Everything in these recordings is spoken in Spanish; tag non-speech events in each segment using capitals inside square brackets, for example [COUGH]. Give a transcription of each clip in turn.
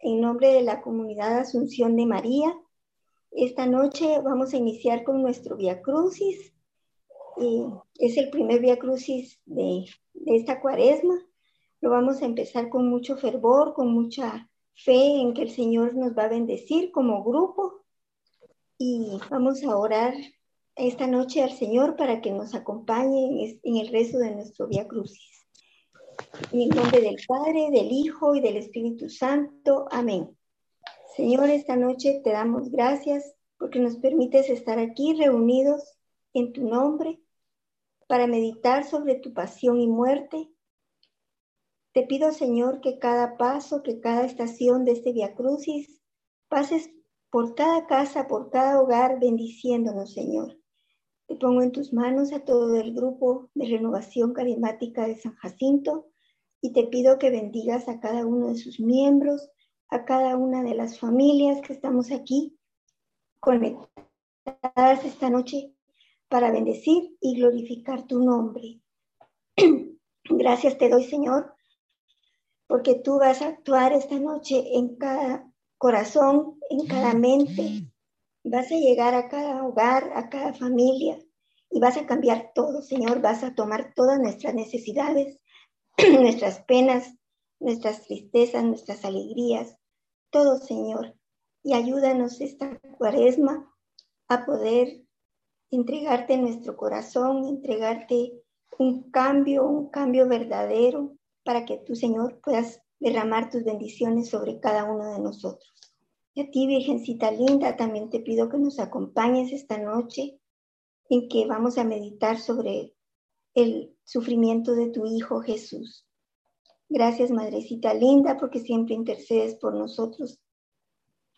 en nombre de la comunidad Asunción de María. Esta noche vamos a iniciar con nuestro Via Crucis. es el primer Via Crucis de, de esta cuaresma. Lo vamos a empezar con mucho fervor, con mucha fe en que el Señor nos va a bendecir como grupo. Y vamos a orar esta noche al Señor para que nos acompañe en el rezo de nuestro Via Crucis. En el nombre del Padre, del Hijo y del Espíritu Santo. Amén. Señor, esta noche te damos gracias porque nos permites estar aquí reunidos en tu nombre para meditar sobre tu pasión y muerte. Te pido, Señor, que cada paso, que cada estación de este Via Crucis pases por cada casa, por cada hogar, bendiciéndonos, Señor. Te pongo en tus manos a todo el grupo de renovación carismática de San Jacinto y te pido que bendigas a cada uno de sus miembros, a cada una de las familias que estamos aquí conectadas esta noche para bendecir y glorificar tu nombre. [CLEARS THROAT] Gracias te doy, Señor, porque tú vas a actuar esta noche en cada corazón, en cada mente, Vas a llegar a cada hogar, a cada familia y vas a cambiar todo, Señor. Vas a tomar todas nuestras necesidades, [CLEARS THROAT] nuestras penas, nuestras tristezas, nuestras alegrías, todo, Señor. Y ayúdanos esta cuaresma a poder entregarte nuestro corazón, entregarte un cambio, un cambio verdadero, para que tú, Señor, puedas derramar tus bendiciones sobre cada uno de nosotros. Y a ti, Virgencita linda, también te pido que nos acompañes esta noche en que vamos a meditar sobre el sufrimiento de tu Hijo Jesús. Gracias, Madrecita linda, porque siempre intercedes por nosotros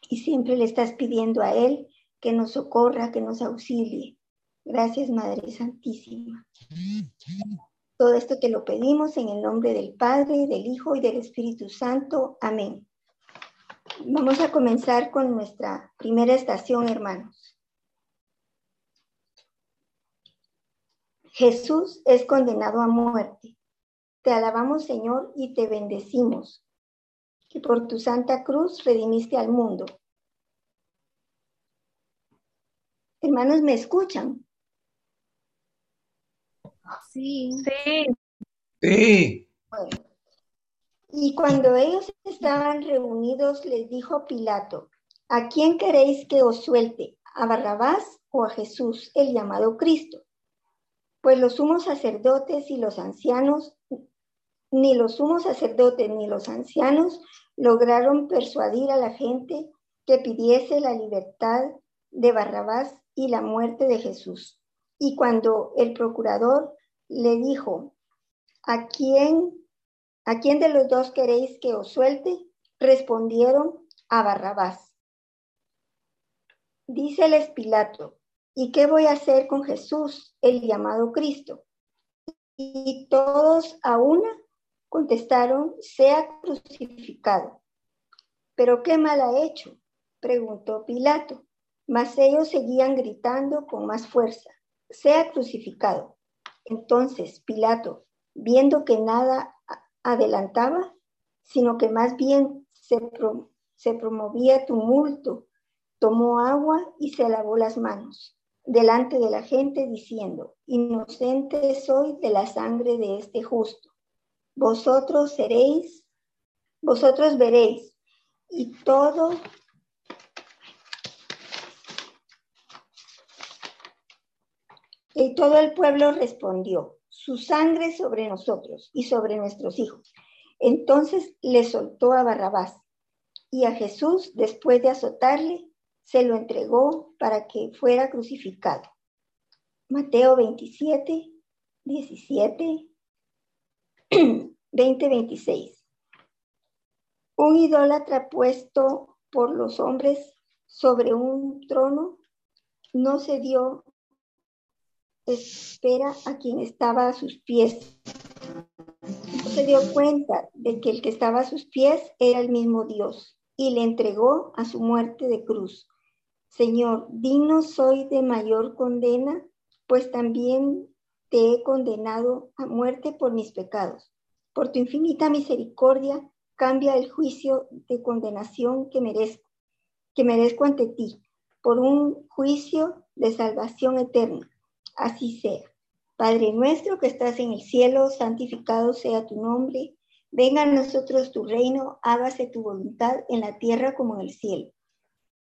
y siempre le estás pidiendo a Él que nos socorra, que nos auxilie. Gracias, Madre Santísima. Todo esto te lo pedimos en el nombre del Padre, del Hijo y del Espíritu Santo. Amén. Vamos a comenzar con nuestra primera estación, hermanos. Jesús es condenado a muerte. Te alabamos, Señor, y te bendecimos, que por tu santa cruz redimiste al mundo. Hermanos, ¿me escuchan? Sí. Sí. Sí. Bueno, y cuando ellos estaban reunidos, les dijo Pilato, ¿a quién queréis que os suelte? ¿A Barrabás o a Jesús, el llamado Cristo? Pues los sumos sacerdotes y los ancianos, ni los sumos sacerdotes ni los ancianos lograron persuadir a la gente que pidiese la libertad de Barrabás y la muerte de Jesús. Y cuando el procurador le dijo, ¿a quién ¿A quién de los dos queréis que os suelte? Respondieron a Barrabás. Díceles Pilato, ¿y qué voy a hacer con Jesús, el llamado Cristo? Y todos a una contestaron, sea crucificado. ¿Pero qué mal ha hecho? preguntó Pilato. Mas ellos seguían gritando con más fuerza, sea crucificado. Entonces Pilato, viendo que nada adelantaba, sino que más bien se, se promovía tumulto, tomó agua y se lavó las manos delante de la gente diciendo, inocente soy de la sangre de este justo. Vosotros seréis, vosotros veréis, y todo y todo el pueblo respondió, su sangre sobre nosotros y sobre nuestros hijos. Entonces le soltó a Barrabás y a Jesús, después de azotarle, se lo entregó para que fuera crucificado. Mateo 27, 17, 20, 26. Un idólatra puesto por los hombres sobre un trono no se dio espera a quien estaba a sus pies. Se dio cuenta de que el que estaba a sus pies era el mismo Dios y le entregó a su muerte de cruz. Señor, digno soy de mayor condena, pues también te he condenado a muerte por mis pecados. Por tu infinita misericordia, cambia el juicio de condenación que merezco, que merezco ante ti, por un juicio de salvación eterna. Así sea. Padre nuestro que estás en el cielo, santificado sea tu nombre. Venga a nosotros tu reino, hágase tu voluntad en la tierra como en el cielo.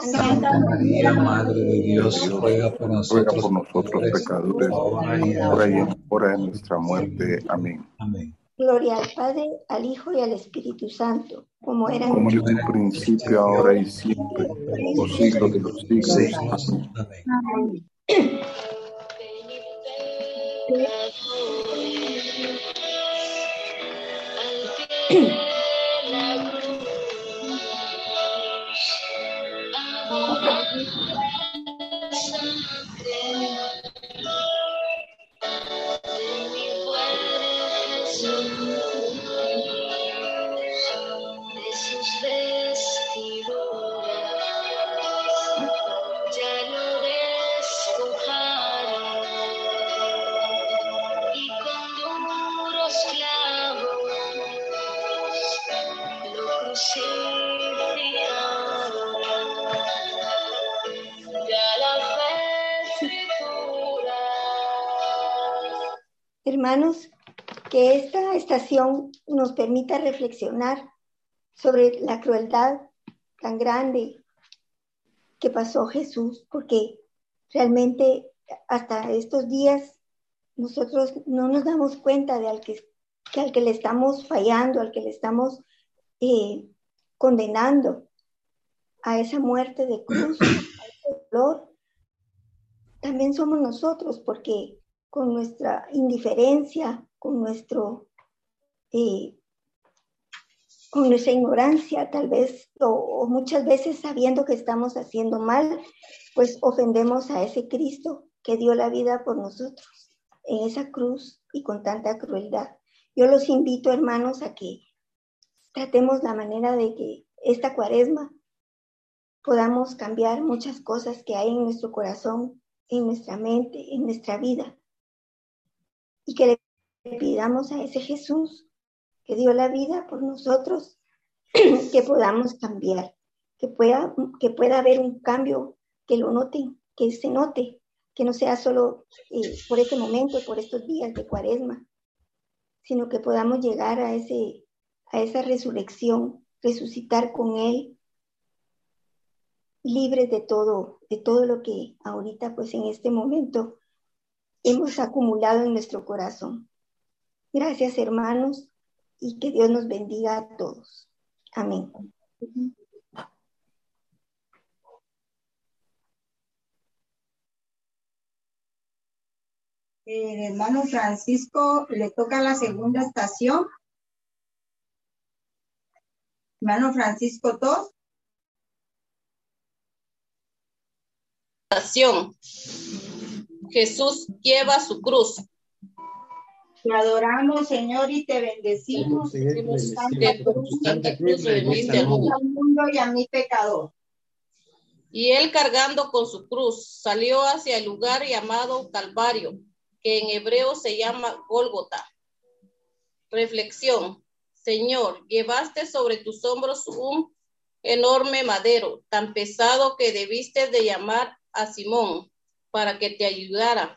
Santa María, Madre de Dios, ruega por nosotros, por nosotros pecadores, ahora y en hora de nuestra muerte. Amén. Amén. Gloria al Padre, al Hijo y al Espíritu Santo, como era como en un principio, ahora y siempre, por siglos de los siglos. Amén. Amén. Thank you. Hermanos, que esta estación nos permita reflexionar sobre la crueldad tan grande que pasó Jesús, porque realmente hasta estos días nosotros no nos damos cuenta de al que, al que le estamos fallando, al que le estamos eh, condenando a esa muerte de cruz, a ese dolor. También somos nosotros, porque con nuestra indiferencia, con nuestro eh, con nuestra ignorancia tal vez, o, muchas veces sabiendo que estamos haciendo mal, pues ofendemos a ese Cristo que dio la vida por nosotros en esa cruz y con tanta crueldad. Yo los invito, hermanos, a que tratemos la manera de que esta cuaresma podamos cambiar muchas cosas que hay en nuestro corazón, en nuestra mente, en nuestra vida, y que le pidamos a ese Jesús que dio la vida por nosotros, [CLEARS THROAT] que podamos cambiar, que pueda, que pueda haber un cambio, que lo noten, que se note, que no sea solo eh, por este momento, por estos días de cuaresma, sino que podamos llegar a, ese, a esa resurrección, resucitar con Él, libres de todo, de todo lo que ahorita, pues en este momento, hemos acumulado en nuestro corazón. Gracias, hermanos, y que Dios nos bendiga a todos. Amén. El hermano Francisco le toca la segunda estación. Hermano Francisco II. Estación. Jesús lleva su cruz. Te adoramos, Señor, y te bendecimos. mundo y a mi pecador. Y él cargando con su cruz salió hacia el lugar llamado Calvario, que en hebreo se llama Gólgota. Reflexión. Señor, llevaste sobre tus hombros un enorme madero, tan pesado que debiste de llamar a Simón, para que te ayudara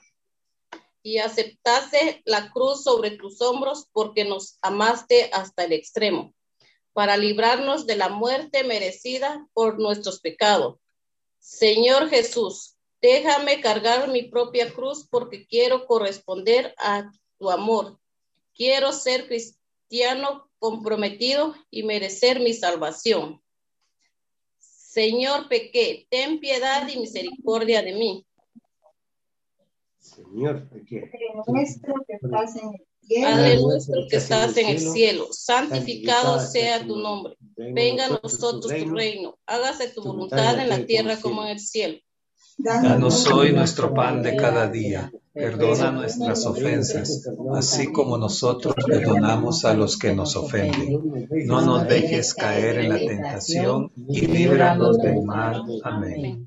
y aceptase la cruz sobre tus hombros porque nos amaste hasta el extremo, para librarnos de la muerte merecida por nuestros pecados. Señor Jesús, déjame cargar mi propia cruz porque quiero corresponder a tu amor. Quiero ser cristiano comprometido y merecer mi salvación. Señor, pequé, ten piedad y misericordia de mí. Señor, nuestro que estás en el cielo. Padre nuestro que estás en el cielo, santificado sea tu nombre. Venga a nosotros tu reino. Hágase tu voluntad en la tierra como en el cielo. Danos hoy nuestro pan de cada día. Perdona nuestras ofensas, así como nosotros perdonamos a los que nos ofenden. No nos dejes caer en la tentación y líbranos del mal. Amén.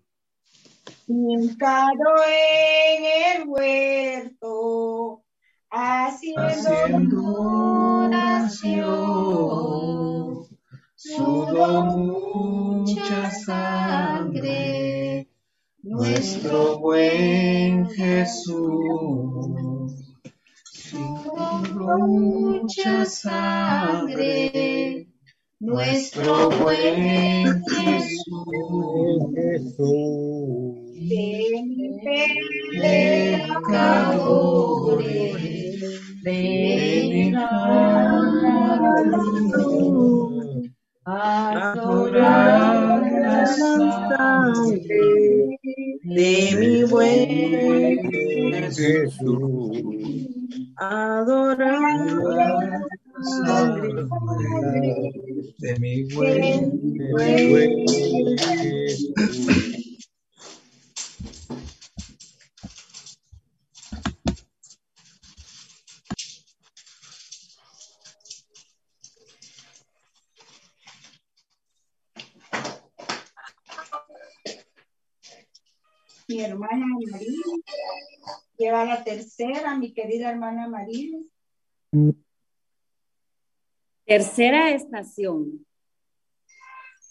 Hincado en el huerto, haciendo, oración, sudó mucha sangre, nuestro buen Jesús. Sudó mucha sangre, nuestro buen Jesús pecadores, ven adorar la sangre de mi buen Jesús, adorar de mi buen Jesús. Mi hermana María. Lleva la tercera, mi querida hermana María. Tercera estación.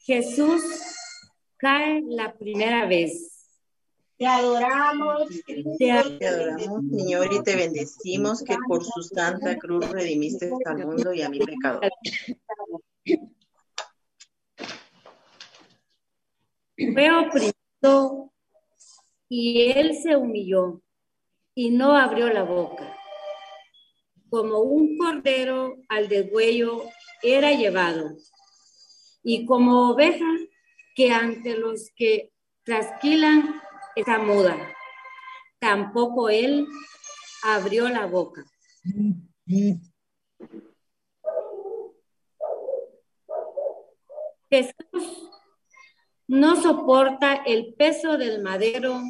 Jesús cae la primera vez. Te adoramos, te adoramos, Señor, y te bendecimos que por su santa cruz redimiste al mundo y a mi pecado. Fue oprimido y él se humilló y no abrió la boca. Como un cordero al degüello era llevado, y como oveja que ante los que trasquilan está muda, tampoco él abrió la boca. Jesús no soporta el peso del madero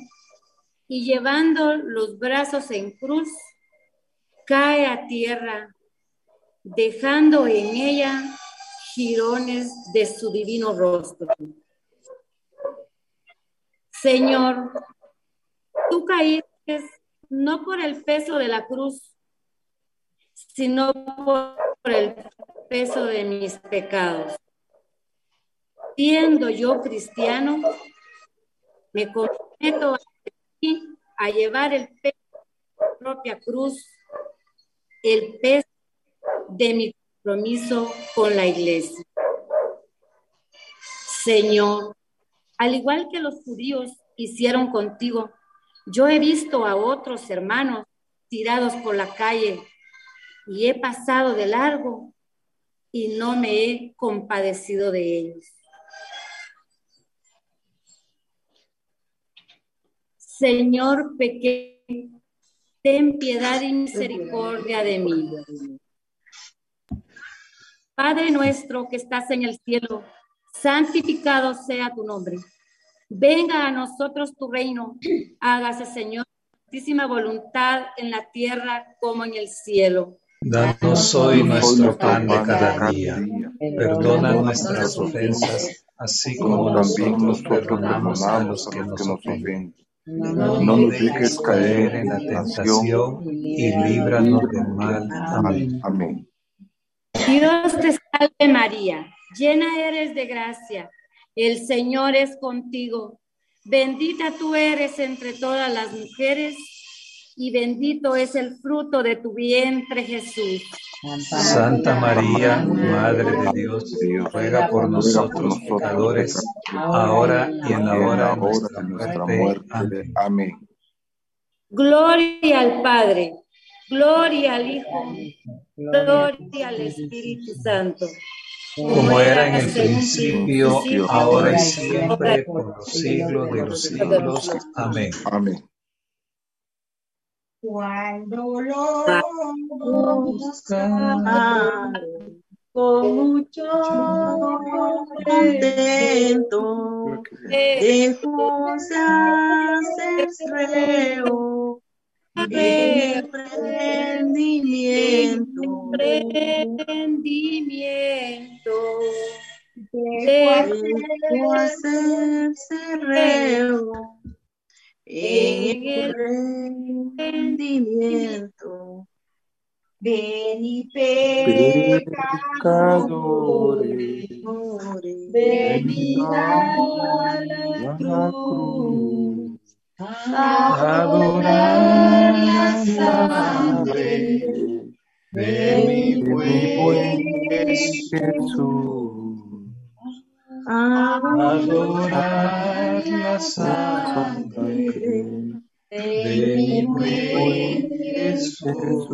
y llevando los brazos en cruz, cae a tierra, dejando en ella jirones de su divino rostro. Señor, tú caíste no por el peso de la cruz, sino por el peso de mis pecados siendo yo cristiano, me comprometo a, llevar el peso de mi propia cruz, el peso de mi compromiso con la iglesia. Señor, al igual que los judíos hicieron contigo, yo he visto a otros hermanos tirados por la calle y he pasado de largo y no me he compadecido de ellos. Señor pequeño, ten piedad y misericordia de mí. Padre nuestro que estás en el cielo, santificado sea tu nombre. Venga a nosotros tu reino. Hágase, Señor, voluntad en la tierra como en el cielo. Danos hoy nuestro pan de cada día. Perdona nuestras ofensas, así como nosotros perdonamos a los que nos ofenden no nos dejes caer en la tentación y líbranos del mal. Amén. Amén. Dios te salve María, llena eres de gracia, el Señor es contigo. Bendita tú eres entre todas las mujeres y bendito es el fruto de tu vientre, Jesús. Santa María, Madre de Dios, ruega por nosotros pecadores, ahora y en la hora de nuestra muerte. Amén. Gloria al Padre, gloria al Hijo, gloria al Espíritu Santo. Como era en el principio, ahora y siempre, por los siglos de los siglos. Amén. Amén. Cuando lo buscaron con mucho contento, de hacerse reo el prendimiento, prendimiento, dejó hacerse reo en el rendimiento. Ven y pecadores, venid a la cruz, adorar la sangre de mi buen Jesús adorar la sangre de mi buen Jesús.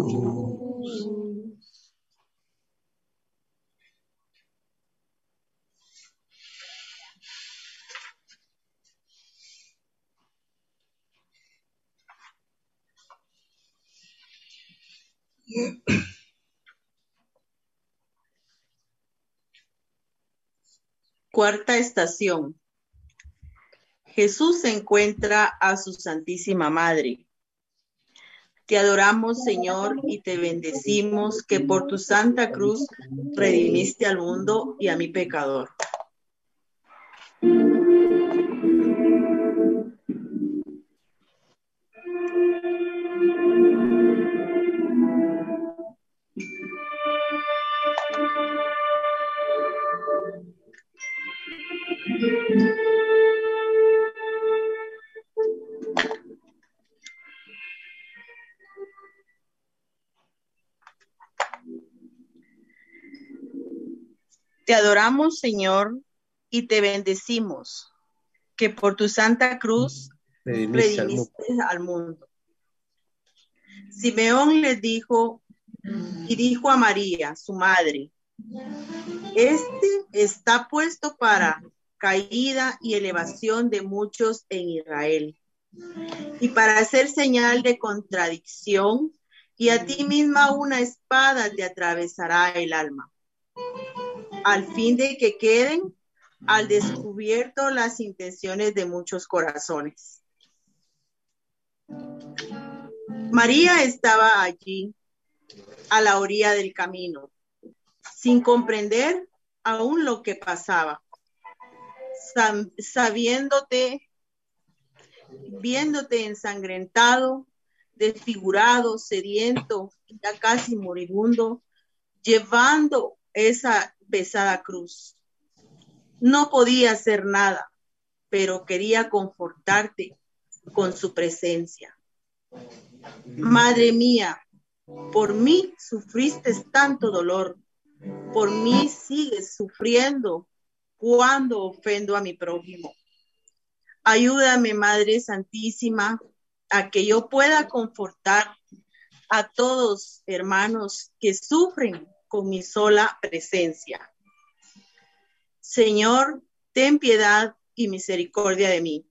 Cuarta estación. Jesús encuentra a su Santísima Madre. Te adoramos, Señor, y te bendecimos que por tu santa cruz redimiste al mundo y a mi pecador. Te adoramos, Señor, y te bendecimos, que por tu santa cruz redimiste al mundo. Simeón les dijo y dijo a María, su madre, este está puesto para caída y elevación de muchos en Israel, y para hacer señal de contradicción, y a ti misma una espada te atravesará el alma. Al fin de que queden al descubierto las intenciones de muchos corazones. María estaba allí, a la orilla del camino, sin comprender aún lo que pasaba, sabiéndote, viéndote ensangrentado, desfigurado, sediento, ya casi moribundo, llevando esa pesada cruz. No podía hacer nada, pero quería confortarte con su presencia. Madre mía, por mí sufriste tanto dolor, por mí sigues sufriendo cuando ofendo a mi prójimo. Ayúdame, Madre Santísima, a que yo pueda confortar a todos hermanos que sufren con mi sola presencia. Señor, ten piedad y misericordia de mí.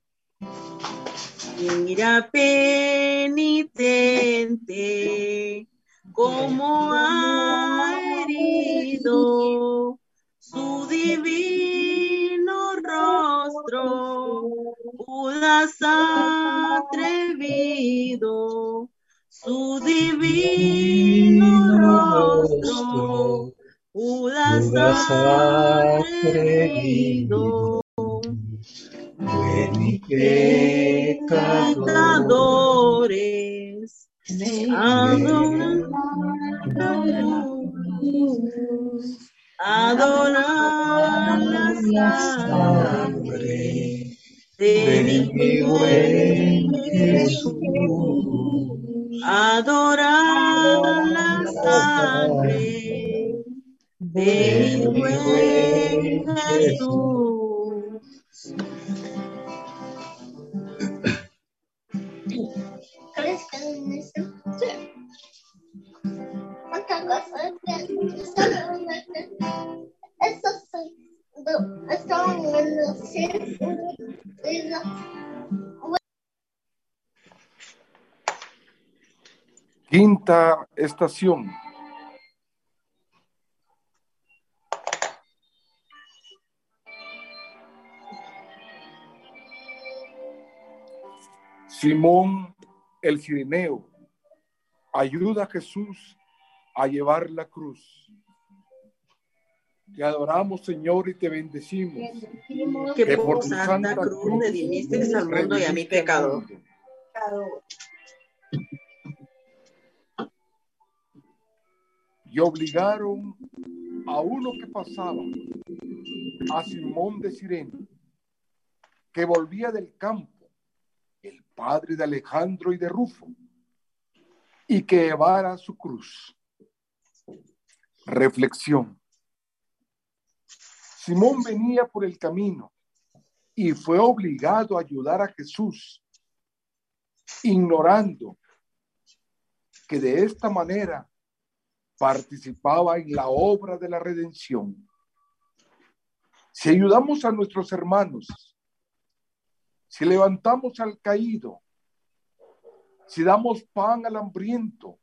Mira penitente, como ha herido su divino rostro, Judas atrevido, su divino rostro, Judas atrevido. Ven pecadores, adorar la sangre de mi buen Jesús, adorar la sangre de mi buen Jesús. Quinta estación. Simón el Cirineo ayuda a Jesús a llevar la cruz. Te adoramos, Señor, y te bendecimos. Que, por tu santa, cruz redimiste al mundo y a mi pecado. Y obligaron a uno que pasaba, a Simón de Sirena, que volvía del campo, padre de Alejandro y de Rufo, y que llevara su cruz. Reflexión. Simón venía por el camino y fue obligado a ayudar a Jesús, ignorando que de esta manera participaba en la obra de la redención. Si ayudamos a nuestros hermanos, si levantamos al caído, si damos pan al hambriento,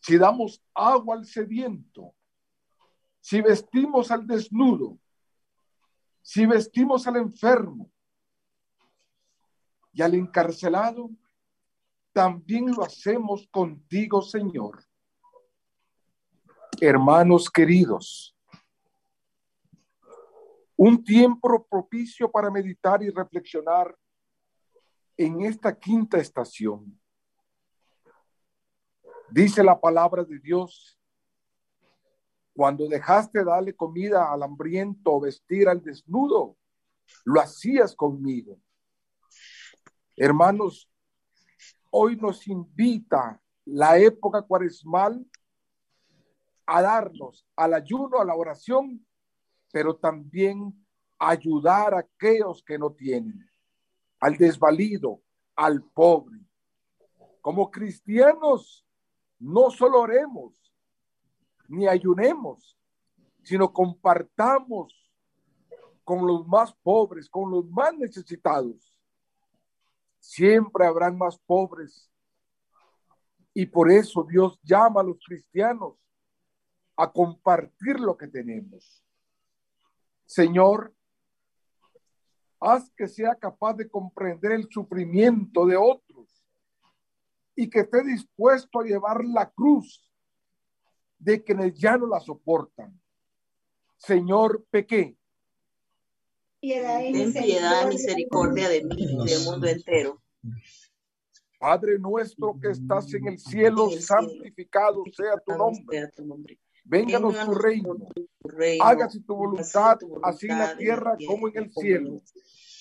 si damos agua al sediento, si vestimos al desnudo, si vestimos al enfermo y al encarcelado, también lo hacemos contigo, Señor. Hermanos queridos, un tiempo propicio para meditar y reflexionar en esta quinta estación. Dice la palabra de Dios, cuando dejaste darle comida al hambriento o vestir al desnudo, lo hacías conmigo. Hermanos, hoy nos invita la época cuaresmal a darnos al ayuno, a la oración, pero también ayudar a aquellos que no tienen, al desvalido, al pobre. Como cristianos, no solo oremos, ni ayunemos, sino compartamos con los más pobres, con los más necesitados. Siempre habrán más pobres. Y por eso Dios llama a los cristianos a compartir lo que tenemos. Señor, haz que sea capaz de comprender el sufrimiento de otros y que esté dispuesto a llevar la cruz de quienes ya no la soportan. Señor, pequé. Ten piedad, misericordia de mí y del mundo entero. Padre nuestro que estás en el cielo, santificado sea tu nombre. Vénganos tu reino. Hágase tu voluntad, así en la tierra como en el cielo.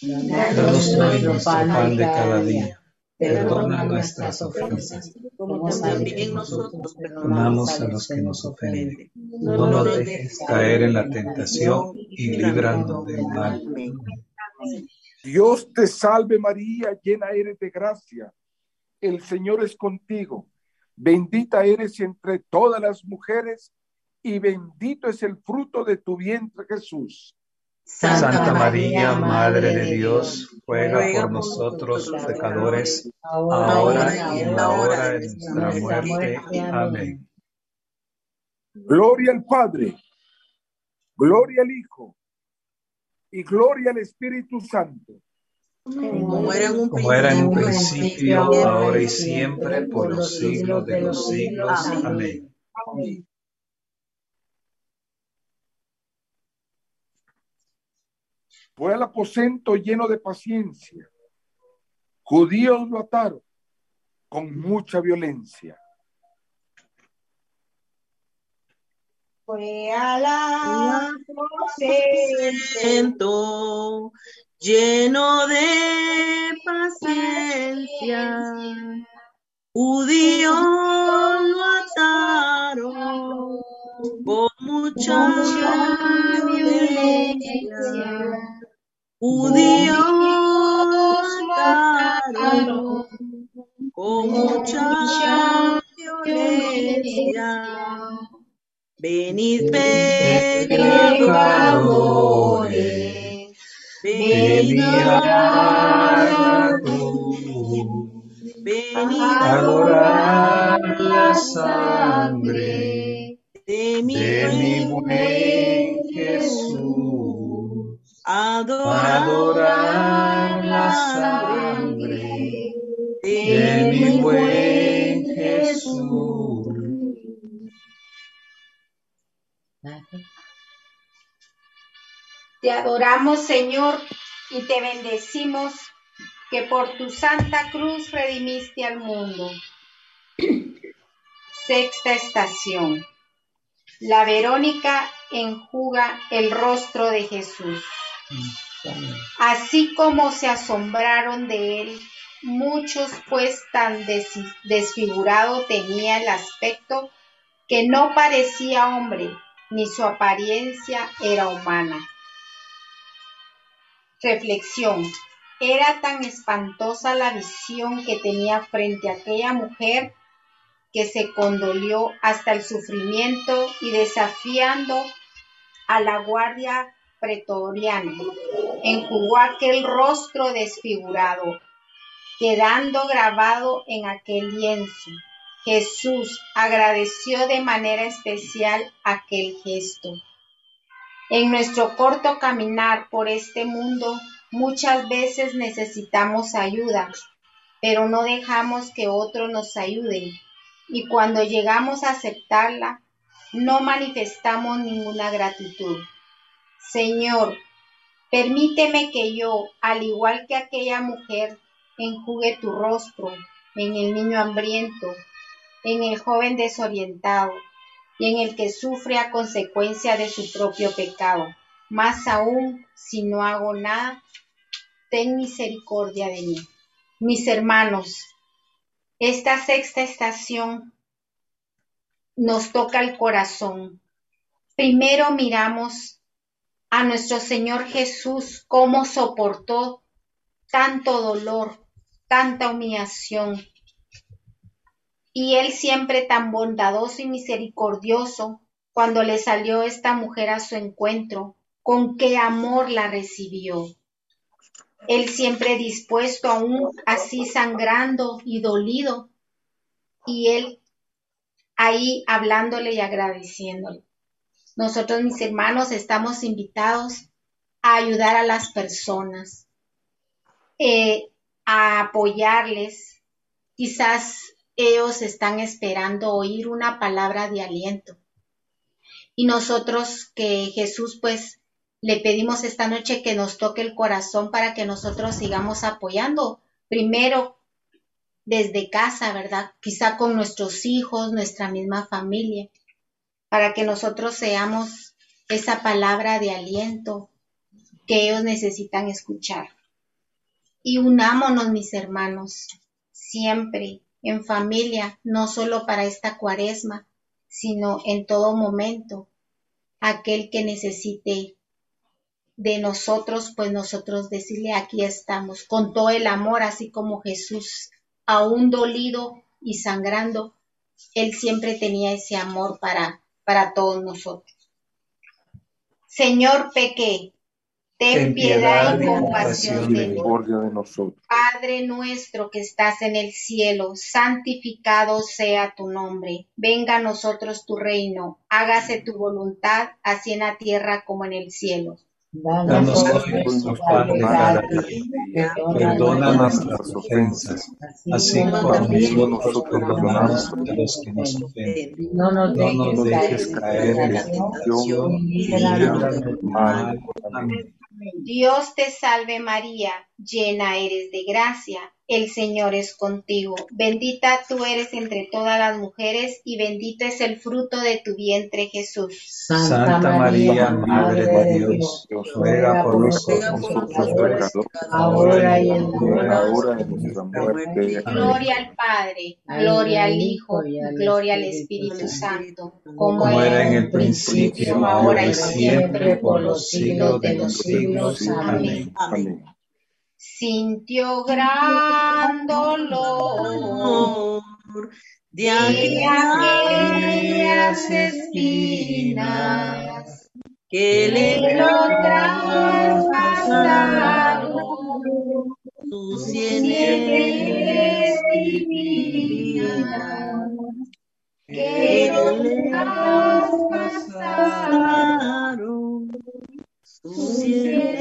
Danos nuestro pan de cada día Perdona nuestras ofensas, como también nosotros perdonamos a los que nos ofenden. no nos dejes caer en la tentación y líbranos del mal. Dios te salve María, llena eres de gracia. El Señor es contigo. Bendita eres entre todas las mujeres y bendito es el fruto de tu vientre Jesús. Santa María, Madre de Dios, ruega por nosotros los pecadores, ahora y en la hora de nuestra muerte. Amén. Gloria al Padre, gloria al Hijo y gloria al Espíritu Santo. Como era en un principio, ahora y siempre, por los siglos de los siglos. Amén. Fue al aposento lleno de paciencia. Judíos lo ataron con mucha violencia. Fue al aposento lleno de paciencia. Judíos lo ataron con mucha violencia judíos mataron con mucha violencia. Venid pecadores, venid a venid a adorar la sangre de mi buen Jesús adorar, la sangre de mi buen Jesús. Te adoramos, Señor, y te bendecimos que por tu santa cruz redimiste al mundo. Sexta estación. La Verónica enjuga el rostro de Jesús. Así como se asombraron de él, muchos pues tan desfigurado tenía el aspecto que no parecía hombre, ni su apariencia era humana. Reflexión. Era tan espantosa la visión que tenía frente a aquella mujer que se condolió hasta el sufrimiento y desafiando a la guardia pretoriana, enjugó aquel rostro desfigurado, quedando grabado en aquel lienzo. Jesús agradeció de manera especial aquel gesto. En nuestro corto caminar por este mundo, muchas veces necesitamos ayuda, pero no dejamos que otros nos ayuden. Y cuando llegamos a aceptarla, no manifestamos ninguna gratitud. Señor, permíteme que yo, al igual que aquella mujer, enjugue tu rostro en el niño hambriento, en el joven desorientado y en el que sufre a consecuencia de su propio pecado. Más aún, si no hago nada, ten misericordia de mí. Mis hermanos, esta sexta estación nos toca el corazón. Primero miramos a nuestro Señor Jesús cómo soportó tanto dolor, tanta humillación. Y Él siempre tan bondadoso y misericordioso, cuando le salió esta mujer a su encuentro, con qué amor la recibió. Él siempre dispuesto aún así sangrando y dolido, y Él ahí hablándole y agradeciéndole. Nosotros, mis hermanos, estamos invitados a ayudar a las personas, eh, a apoyarles. Quizás ellos están esperando oír una palabra de aliento. Y nosotros que Jesús pues le pedimos esta noche que nos toque el corazón para que nosotros sigamos apoyando. Primero desde casa, ¿verdad? Quizá con nuestros hijos, nuestra misma familia para que nosotros seamos esa palabra de aliento que ellos necesitan escuchar. Y unámonos, mis hermanos, siempre en familia, no solo para esta cuaresma, sino en todo momento, aquel que necesite de nosotros, pues nosotros decirle, aquí estamos, con todo el amor, así como Jesús, aún dolido y sangrando, Él siempre tenía ese amor para, para todos nosotros. Señor, pequé, ten piedad y compasión de nosotros. Padre nuestro que estás en el cielo, santificado sea tu nombre. Venga a nosotros tu reino, hágase tu voluntad, así en la tierra como en el cielo. Danos hoy nuestro pan de cada día. Perdona nuestras ofensas, así como nosotros perdonamos a los que nos ofenden. No nos dejes caer en la tentación y líbranos del mal. Amén. Dios te salve María, llena eres de gracia, el Señor es contigo. Bendita tú eres entre todas las mujeres y bendito es el fruto de tu vientre Jesús. Santa, María, Madre de Dios, ruega por nosotros pecadores, ahora y en la hora de nuestra muerte. Gloria al Padre, gloria al Hijo, gloria al Espíritu Santo, como era en el principio, ahora y siempre, por los siglos de los siglos. Amén. Amén sintió gran dolor de aquellas espinas que le traspasaron sus sienes divinas que le traspasaron sus sienes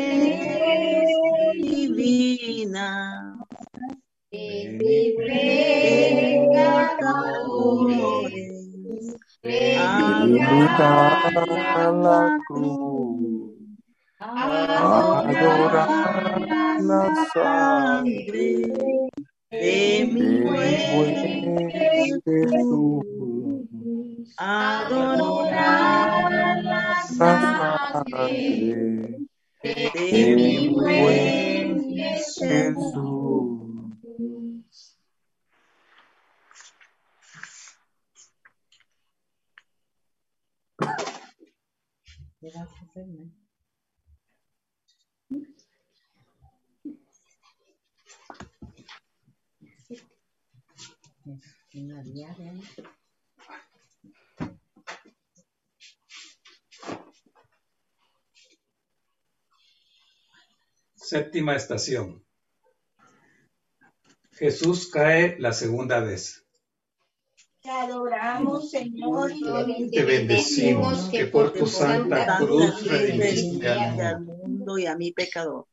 a la cruz, adorar la sangre de mi buen Jesús, adorar la sangre de mi buen Jesús. Séptima estación. Jesús cae la segunda vez. Señor, y te bendecimos que por tu santa cruz redimiste al mundo y a mi pecador.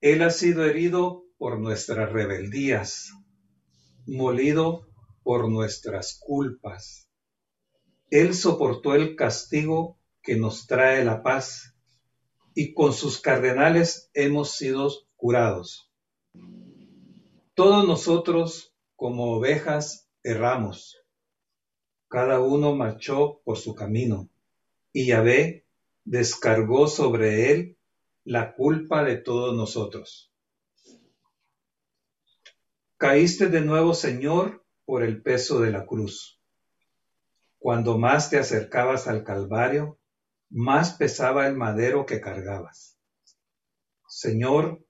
Él ha sido herido por nuestras rebeldías, molido por nuestras culpas. Él soportó el castigo que nos trae la paz y con sus cardenales hemos sido curados. Todos nosotros, como ovejas, erramos. Cada uno marchó por su camino, y Yahvé descargó sobre él la culpa de todos nosotros. Caíste de nuevo, Señor, por el peso de la cruz. Cuando más te acercabas al Calvario, más pesaba el madero que cargabas. Señor,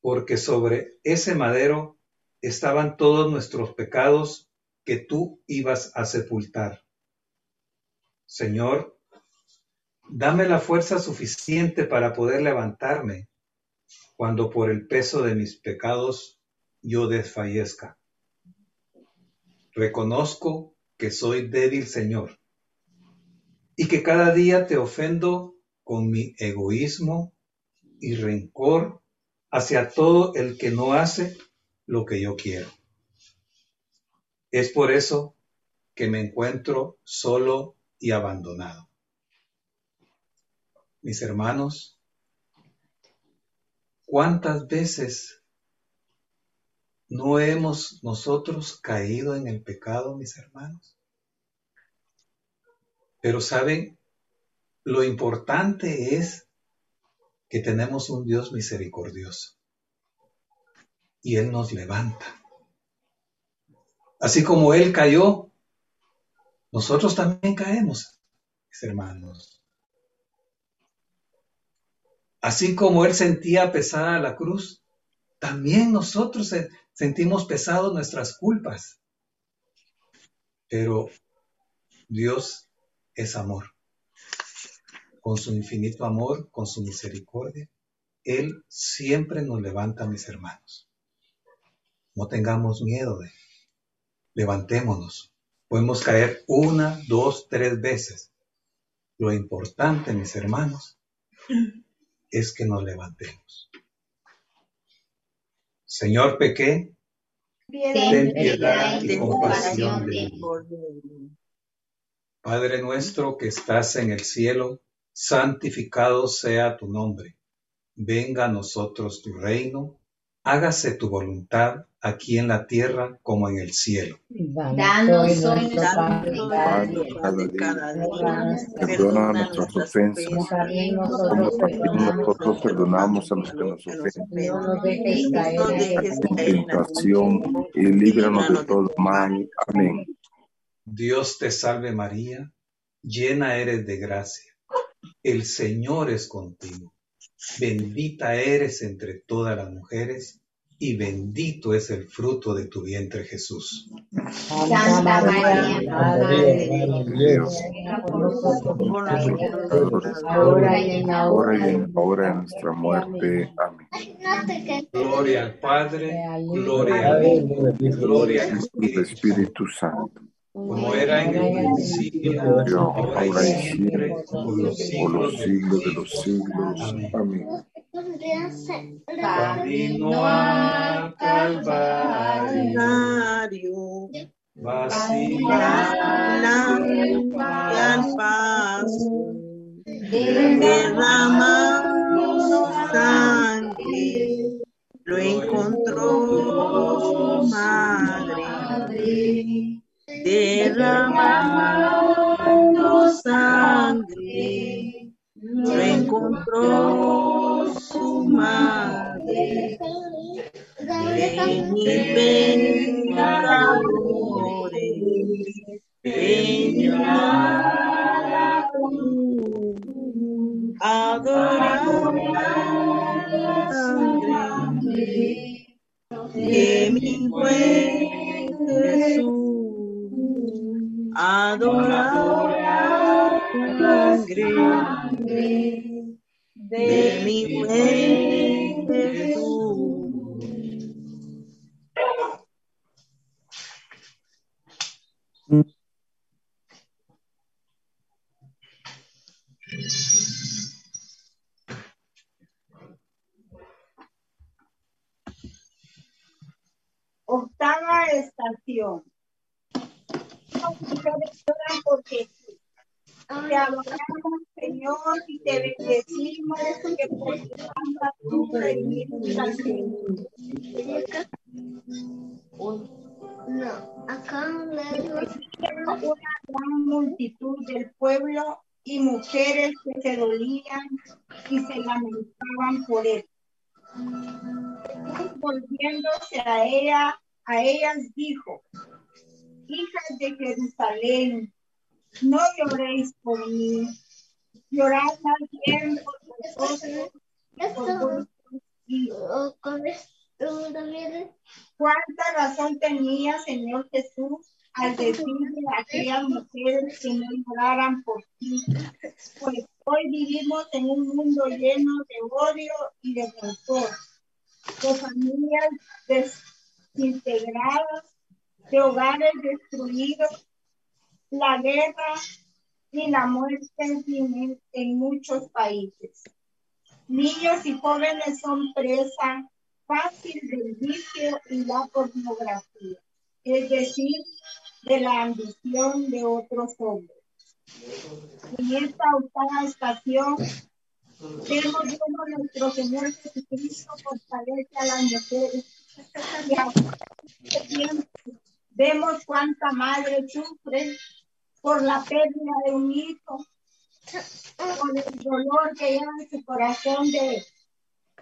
porque sobre ese madero estaban todos nuestros pecados que tú ibas a sepultar. Señor, dame la fuerza suficiente para poder levantarme cuando por el peso de mis pecados yo desfallezca. Reconozco que soy débil, Señor, y que cada día te ofendo con mi egoísmo y rencor hacia todo el que no hace lo que yo quiero. Es por eso que me encuentro solo y abandonado. Mis hermanos, ¿cuántas veces no hemos nosotros caído en el pecado, mis hermanos? Pero saben, lo importante es que tenemos un Dios misericordioso y Él nos levanta. Así como Él cayó, nosotros también caemos. mis hermanos. Así como Él sentía pesada la cruz, también nosotros sentimos pesado nuestras culpas. Pero Dios es amor. Con su infinito amor, con su misericordia, Él siempre nos levanta, mis hermanos. No tengamos miedo de Levantémonos. Podemos caer una, dos, tres veces. Lo importante, mis hermanos, es que nos levantemos. Señor, pequé. Ten piedad y compasión de mí. Padre nuestro que estás en el cielo, santificado sea tu nombre. Venga a nosotros tu reino. Hágase tu voluntad aquí en la tierra como en el cielo. Danos hoy nuestro pan cada día. Perdona nuestras ofensas, nosotros perdonamos a los que nos ofenden. No nos dejes caer en tentación y líbranos de todo mal. Amén. Dios te salve María, llena eres de gracia. El Señor es contigo. Bendita eres entre todas las mujeres y bendito es el fruto de tu vientre Jesús. Santa María, Madre de Dios, ahora y en la hora de nuestra muerte. Amén. Gloria al Padre, gloria al Hijo, gloria al Espíritu Santo como era en el principio, ahora y siempre, por los siglos de los siglos. Amén. Camino al Calvario, vacilando al paso, derramando sangre, lo encontró su madre derramando sangre, lo encontró su madre. Ven adorar sangre de Jesús adorar sangre de mi. Octava estación porque te adoramos, Señor, y te bendecimos que por tu santa cruz No, acá una gran multitud del pueblo y mujeres que se dolían y se lamentaban por él. Volviéndose a ella, a ellas dijo, hijas de Jerusalén, no lloréis por mí, llorad más bien por vosotros. ¿Cuánta razón tenía, Señor Jesús, al decirle a aquellas mujeres que no lloraran por ti? Pues hoy vivimos en un mundo lleno de odio y de rencor, de familias desintegradas de hogares destruidos, la guerra y la muerte en, muchos países. Niños y jóvenes son presa fácil del vicio y la pornografía, es decir, de la ambición de otros hombres. En esta octava estación vemos cómo nuestro Señor Jesucristo fortalece a las mujeres [LAUGHS] Vemos cuánta madre sufre por la pérdida de un hijo, por el dolor que lleva en su corazón de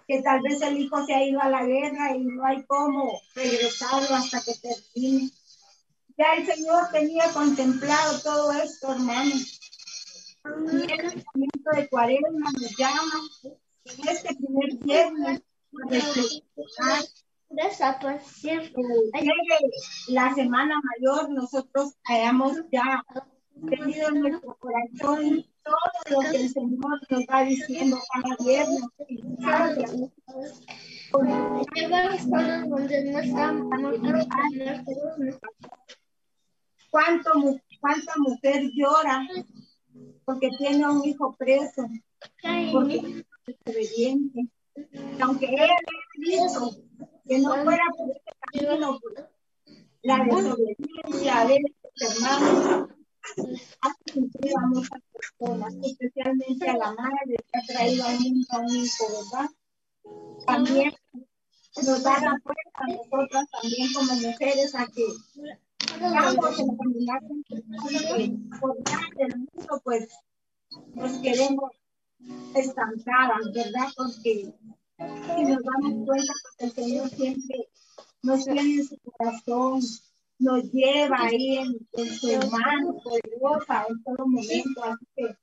que tal vez el hijo se ha ido a la guerra y no hay cómo regresarlo hasta que termine. Ya el Señor tenía contemplado todo esto, hermano. Y el momento de cuaresma nos llama en este primer viernes la semana mayor nosotros hayamos ya tenido en nuestro corazón todo lo que el Señor nos va diciendo cada viernes. ¿Cuánto, ¿Cuánta mujer llora porque tiene un hijo preso? Porque es obediente. Aunque él dicho que no fuera por este camino, la desobediencia de estos hermanos hace sufrir a muchas personas, especialmente a la madre que ha traído al mundo a un hijo, ¿verdad? También nos da la fuerza a nosotras también como mujeres a que vamos en por del mundo, pues nos queremos estancadas, ¿verdad? Porque si nos damos cuenta, que el Señor siempre nos tiene en su corazón, nos lleva ahí en, su mano poderosa en todo momento. Así que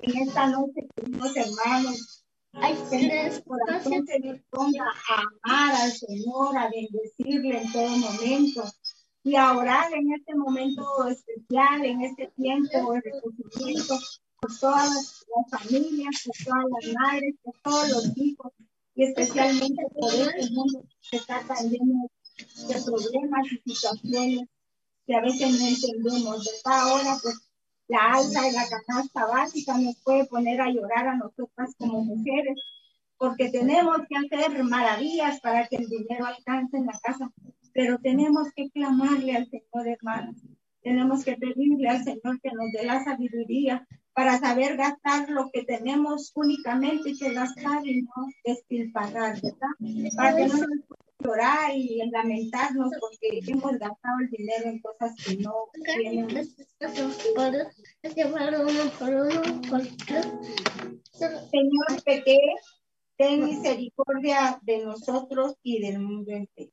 en esta noche, queridos hermanos, hay que el corazón se nos ponga a amar al Señor, a bendecirle en todo momento y a orar en este momento especial, en este tiempo de recogimiento por todas las familias, por todas las madres, por todos los hijos y especialmente por este mundo que está tan lleno de problemas y situaciones que a veces no entendemos. ¿verdad? Ahora, pues, la alta de la canasta básica nos puede poner a llorar a nosotras como mujeres, porque tenemos que hacer maravillas para que el dinero alcance en la casa, pero tenemos que clamarle al Señor, hermanos. Tenemos que pedirle al Señor que nos dé la sabiduría para saber gastar lo que tenemos únicamente que gastar y no despilfarrar, ¿verdad? Para que no nos llorar y lamentarnos porque hemos gastado el dinero en cosas que no tienen. Señor Peque, ten misericordia de nosotros y del mundo entero.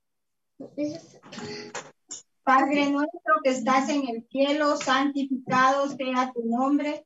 Padre nuestro que estás en el cielo, santificado sea tu nombre.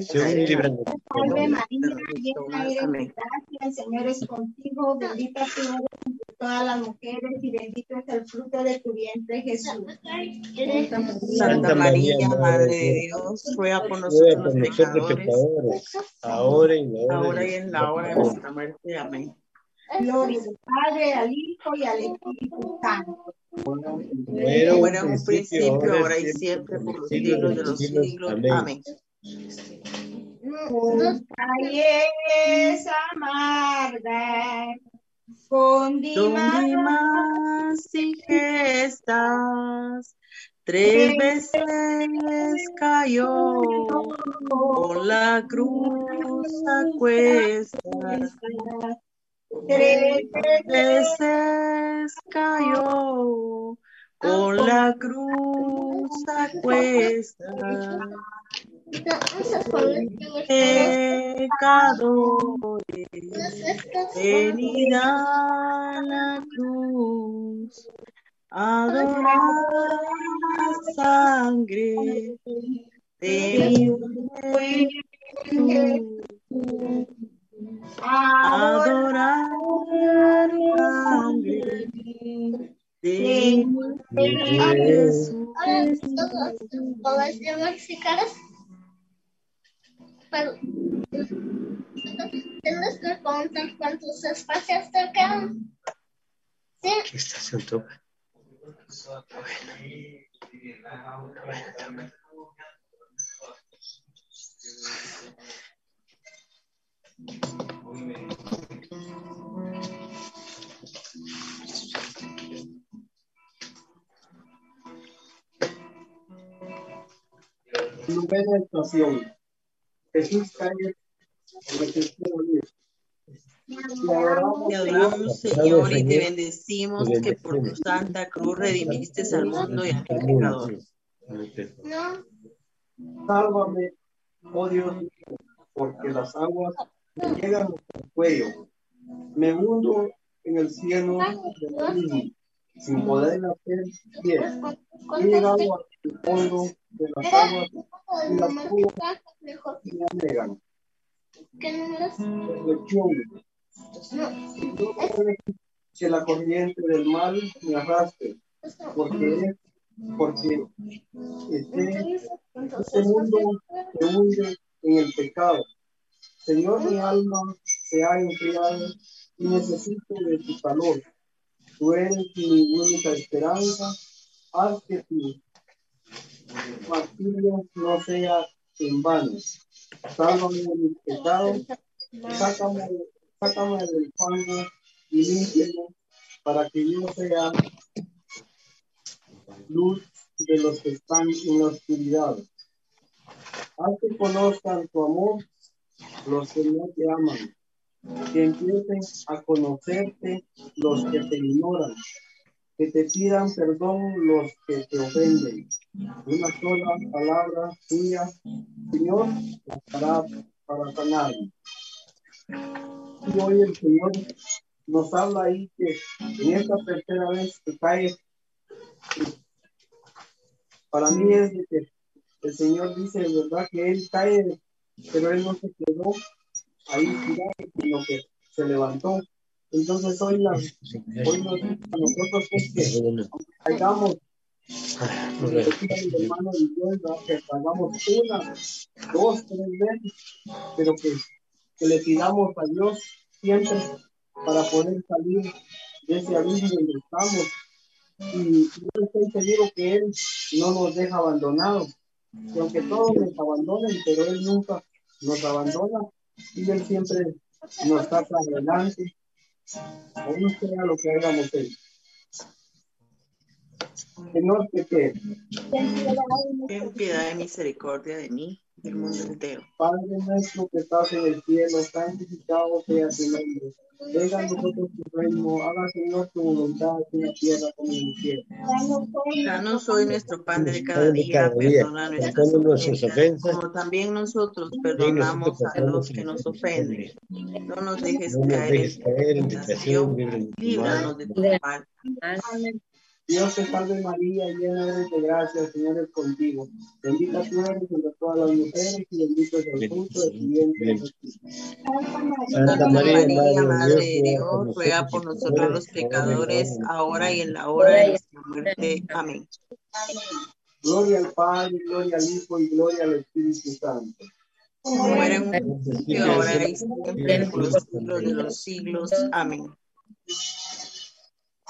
Salve María, llena eres de gracia, el Señor es contigo, bendita tú eres entre todas las mujeres y bendito es el fruto de tu vientre, Jesús. Santa María, Madre de Dios, ruega por nosotros los pecadores, ahora y, ahora y en la hora de nuestra muerte. Amén. Gloria al Padre, al Hijo y al Espíritu Santo. Bueno, en un principio, ahora y siempre, por los siglos de los siglos. Amén. Con calles amargas, con dimas y gestas, tres veces cayó con la cruz a cuestas. Tres veces cayó con la cruz a cuestas pecadores, venid a la cruz, adorar la sangre de mi adorar la sangre de Jesús. Pero, entonces me preguntan cuántos espacios te quedan. ¿Sí? ¿Qué estación toca? Novena estación. Jesús cae te adoramos, Señor, y te bendecimos que por tu santa cruz redimiste al mundo y a los pecadores. Sálvame, oh Dios mío, porque las aguas me llegan hasta el cuello. Me hundo en el cielo sin poder hacer pie. He llegado al fondo de las aguas y las aguas me anegan. Que la corriente del mal me arrastre, porque porque este, este mundo se hunde en el pecado. Señor, mi alma se ha enfriado y necesito de tu calor. Tú eres mi única esperanza. Haz que tu martirio no sea en vano. Sálvame de mis pecados. Sácame, sácame del fango y límpiame para que yo sea luz de los que están en la oscuridad. Haz que conozcan tu amor los que no te aman, que empiecen a conocerte los que te ignoran, que te pidan perdón los que te ofenden. Una sola palabra tuya, Señor, para, para sanar. Y hoy el Señor nos habla ahí que en esta tercera vez que cae para mí es de que el Señor dice, ¿verdad? Que Él cae, pero Él no se quedó ahí sino que se levantó. Entonces hoy, la, hoy nos, a nosotros es que hagamos hermano que hagamos una, dos, tres veces, pero que, que le pidamos a Dios siempre para poder salir de ese abismo donde estamos. Y yo estoy seguro que Él no nos deja abandonados. Y aunque todos nos abandonen, pero Él nunca nos abandona y Él siempre nos saca adelante. Aún sea lo que hagamos Él. Señor, que te... Ten piedad y misericordia de mí del mundo entero. Padre nuestro que estás en el cielo, santificado sea tu nombre Venga a nosotros tu reino, haga Señor tu voluntad en la tierra como en el cielo. Danos hoy nuestro pan de cada día, perdona nuestras ofensas, como también nosotros perdonamos a los que nos ofenden. No nos dejes caer en tentación, líbranos de tu mal. Dios te salve María, llena eres de gracia, el Señor es contigo. Bendita tú eres entre todas las mujeres y bendito es el fruto de tu vientre. Santa María, Madre de Dios, ruega por nosotros los pecadores, ahora y en la hora de nuestra muerte. Amén. Gloria al Padre, gloria al Hijo y gloria al Espíritu Santo. Como era en un principio, ahora y siempre, por los siglos de los siglos. Amén.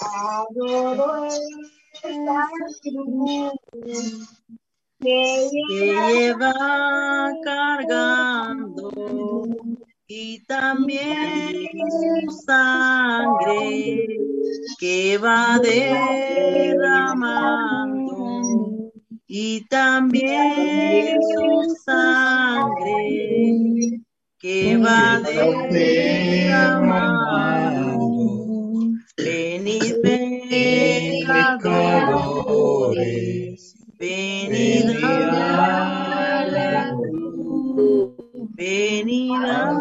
Adoro esta cruz que lleva cargando y también su sangre que va derramando y también su sangre que va derramando pecadores, venid a la cruz, venid a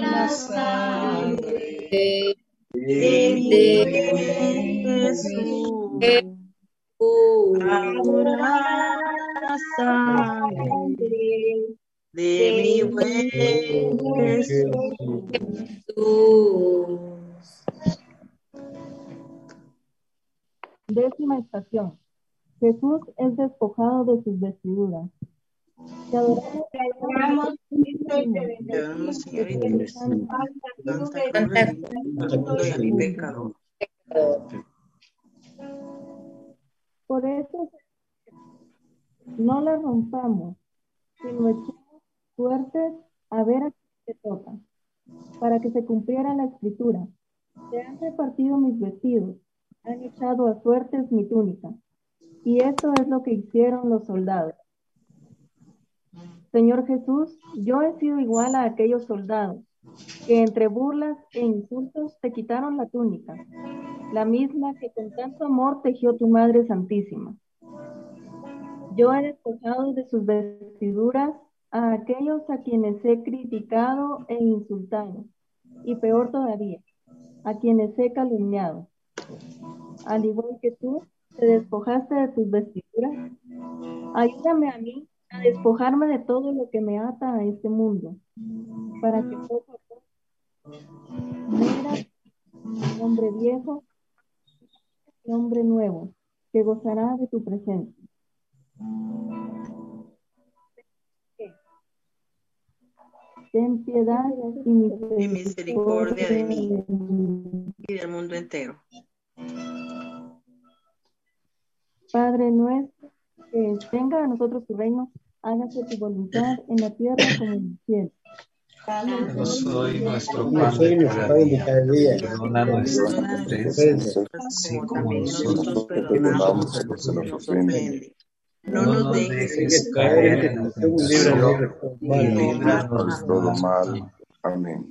la sangre de Jesús. Ahora la sangre de mi buen Jesús. Décima estación. Jesús es despojado de sus vestiduras. Te adoramos, Por eso no la rompamos, sino echemos suertes a ver a qué toca, para que se cumpliera la escritura. Se han repartido mis vestidos, han echado a suertes mi túnica. Y esto es lo que hicieron los soldados. Señor Jesús, yo he sido igual a aquellos soldados que entre burlas e insultos te quitaron la túnica, la misma que con tanto amor tejió tu Madre Santísima. Yo he despojado de sus vestiduras a aquellos a quienes he criticado e insultado, y peor todavía, a quienes he calumniado. Al igual que tú, te despojaste de tus vestiduras. Ayúdame a mí a despojarme de todo lo que me ata a este mundo, para que poco a un hombre viejo y hombre nuevo, que gozará de tu presencia. Ten piedad y misericordia de mí y del mundo entero. Padre nuestro, que tenga a nosotros tu reino, hágase tu voluntad en la tierra como en el cielo. No soy nuestro pan de cada día. Perdona nuestras ofensas, así como nosotros perdonamos a los que nos ofenden. No nos dejes caer en la tentación y líbranos de todo mal. Amén.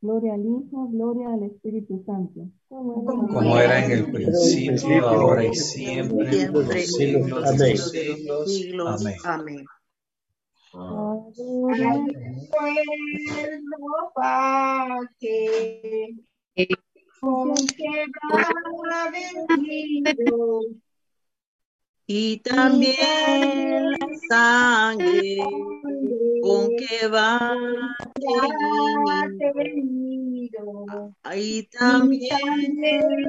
gloria al Hijo, gloria al Espíritu Santo. Como era en el principio, ahora y siempre, por los siglos de los siglos. Amén. Amén. Y también la sangre con que va teñido. Y también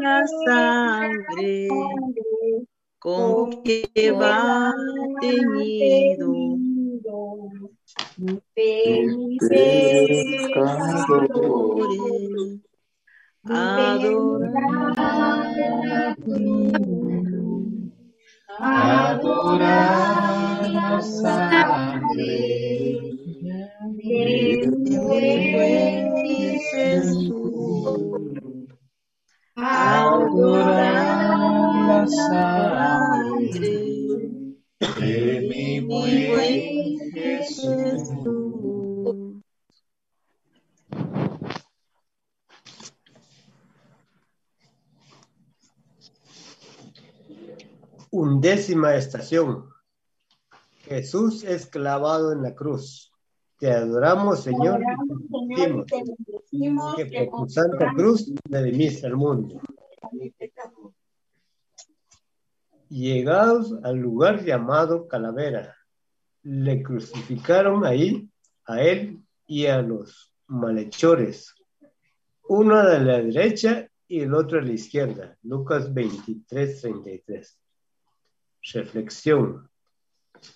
la sangre con que va teñido. Pecadores adorar adorar la sangre de Jesús, adorar la sangre de mi Undécima estación. Jesús es clavado en la cruz. Te adoramos, Señor, y que por tu santa cruz redimiste al mundo. Llegados al lugar llamado Calavera, le crucificaron ahí a él y a los malhechores, uno a la derecha y el otro a la izquierda. Lucas 23, 33 reflexión.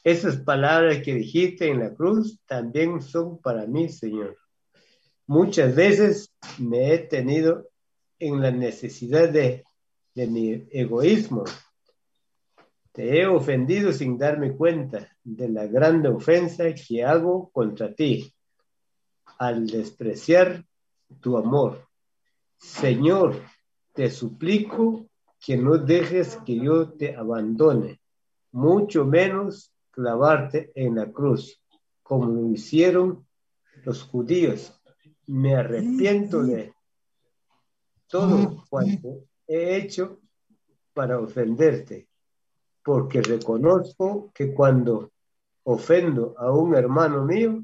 Esas palabras que dijiste en la cruz también son para mí, Señor. Muchas veces me he tenido en la necesidad de, de mi egoísmo. Te he ofendido sin darme cuenta de la grande ofensa que hago contra ti al despreciar tu amor. Señor, te suplico que no dejes que yo te abandone, mucho menos clavarte en la cruz, como lo hicieron los judíos. Me arrepiento de todo cuanto he hecho para ofenderte, porque reconozco que cuando ofendo a un hermano mío,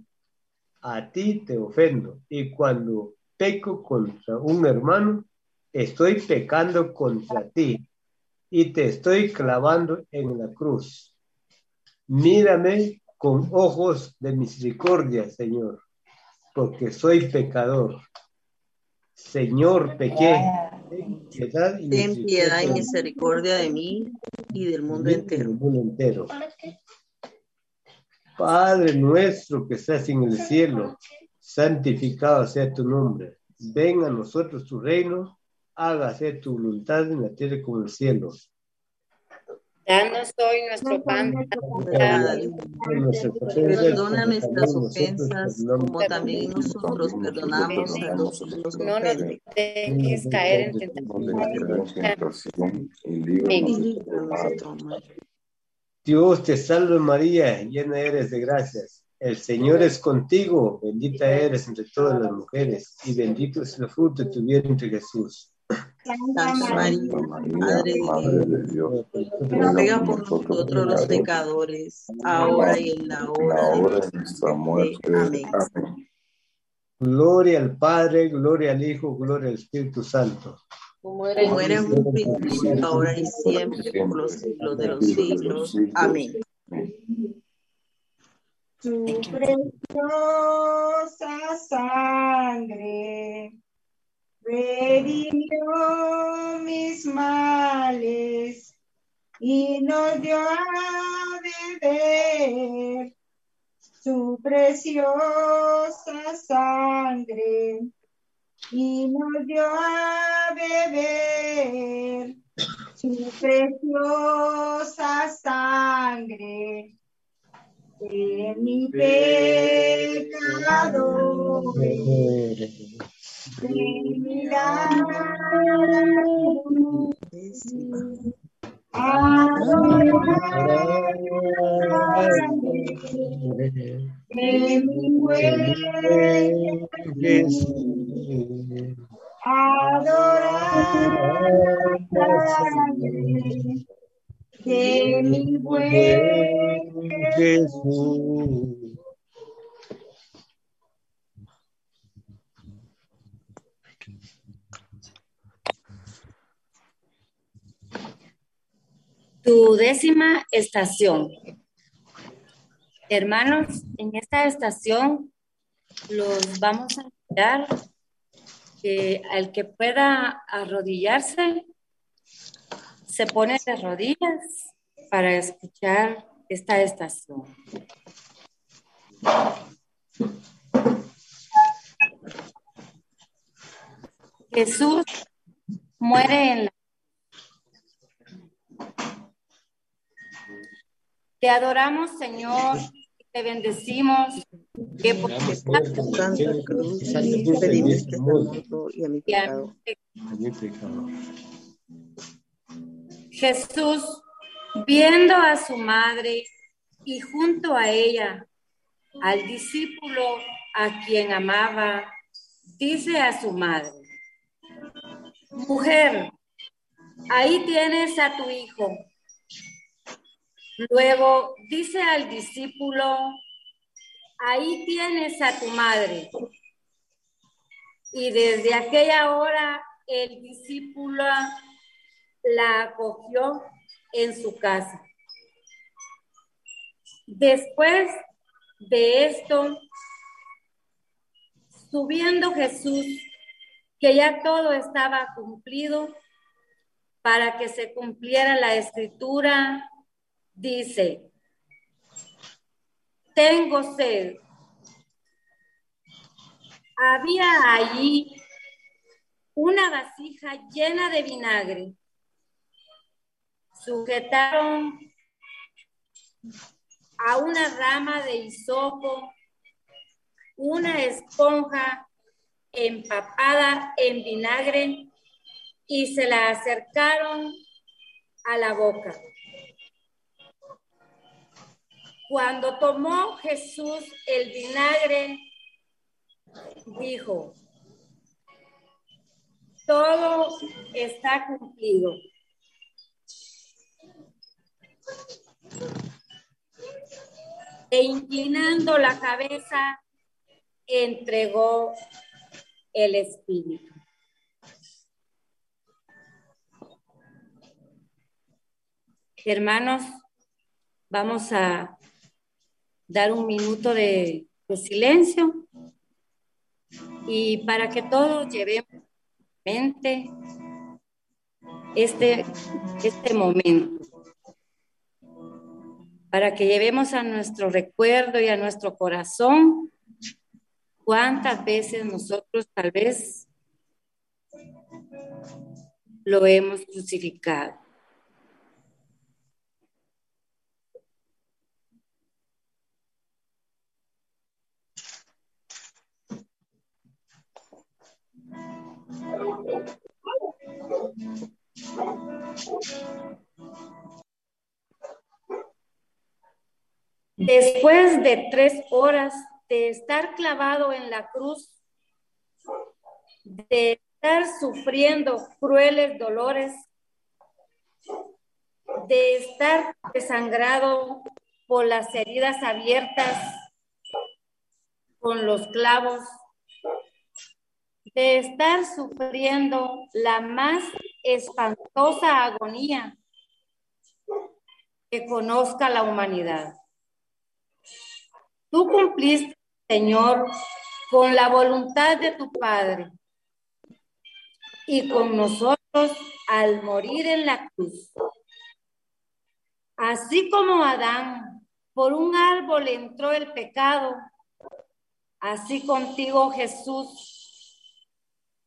a ti te ofendo, y cuando peco contra un hermano, estoy pecando contra ti y te estoy clavando en la cruz. Mírame con ojos de misericordia, Señor, porque soy pecador. Señor, pequé. Ten piedad y, misericordia de mí y del mundo entero. mundo entero. Padre nuestro que estás en el cielo, santificado sea tu nombre. Venga a nosotros tu reino hágase tu voluntad en la tierra como en el cielo. Danos hoy nuestro pan Perdona nuestras ofensas, como también nosotros perdonamos a los que nos No nos dejes caer en tentación. Dios te salve María, llena eres de gracias. El Señor es contigo, bendita eres entre todas las mujeres, y bendito es el fruto de tu vientre Jesús. Santa María, Madre de Dios, ruega por nosotros los pecadores, ahora y en la hora de nuestra muerte. Amén. Gloria al Padre, gloria al Hijo, gloria al Espíritu Santo. Como era en un principio, ahora y siempre, por los siglos de los siglos. Amén. Tu preciosa sangre redimió mis males y nos dio a beber su preciosa sangre y nos dio a beber su preciosa sangre. De mi pecado de mi buen Jesús. Tu décima estación. Hermanos, en esta estación los vamos a invitar que al que pueda arrodillarse se pone de rodillas para escuchar esta estación. Jesús muere en la Te adoramos, Señor, te bendecimos. Que por cruz, y a mi pecado. Jesús, viendo a su madre y junto a ella al discípulo a quien amaba, dice a su madre, mujer, ahí tienes a tu hijo. Luego dice al discípulo, ahí tienes a tu madre. Y desde aquella hora el discípulo la acogió en su casa. Después de esto, subiendo Jesús, que ya todo estaba cumplido, para que se cumpliera la escritura dice, tengo sed. Había allí una vasija llena de vinagre. Sujetaron a una rama de hisopo una esponja empapada en vinagre y se la acercaron a la boca. Cuando tomó Jesús el vinagre, dijo, todo está cumplido. E inclinando la cabeza, entregó el Espíritu. Hermanos, vamos a dar un minuto de, silencio y para que todos llevemos mente este, este momento, para que llevemos a nuestro recuerdo y a nuestro corazón cuántas veces nosotros tal vez lo hemos crucificado. Después de tres horas de estar clavado en la cruz, de estar sufriendo crueles dolores, de estar desangrado por las heridas abiertas, con los clavos, de estar sufriendo la más espantosa agonía que conozca la humanidad. Tú cumpliste, Señor, con la voluntad de tu Padre y con nosotros al morir en la cruz. Así como Adán, por un árbol entró el pecado, así contigo Jesús,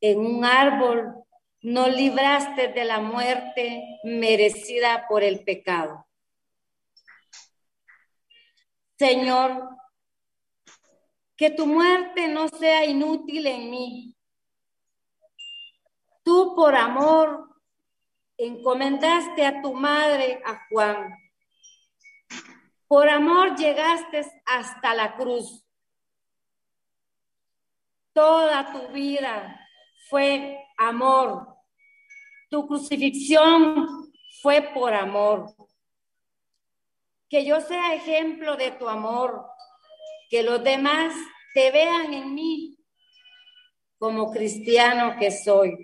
en un árbol no libraste de la muerte merecida por el pecado. Señor, que tu muerte no sea inútil en mí. Tú por amor encomendaste a tu madre, a Juan. Por amor llegaste hasta la cruz. Toda tu vida fue amor. Tu crucifixión fue por amor. Que yo sea ejemplo de tu amor que los demás te vean en mí como cristiano que soy.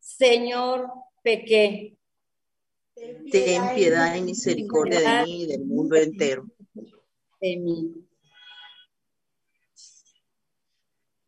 Señor, pequé. Ten piedad y misericordia de mí y del mundo entero. De mí.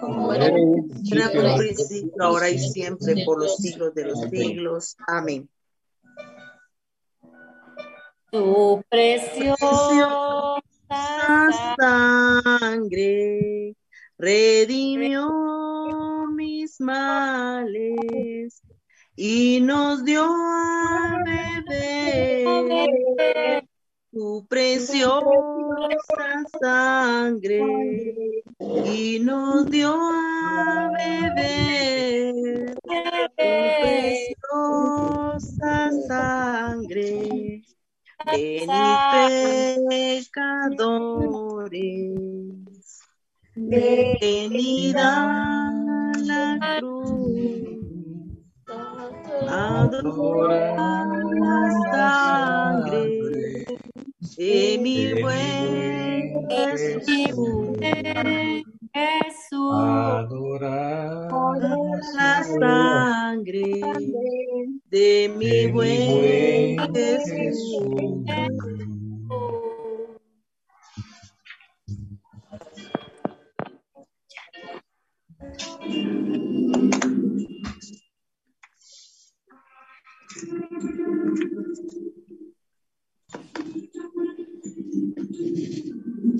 Como era en el principio, ahora y siempre, por los siglos de los siglos. Amén. Tu preciosa sangre redimió mis males y nos dio a beber tu preciosa sangre y nos dio a beber. Tu preciosa sangre Venid pecadores, venid a la cruz, adorar la sangre de mi buen Jesús. Jesús. Adorar la sangre de mi buen Jesús.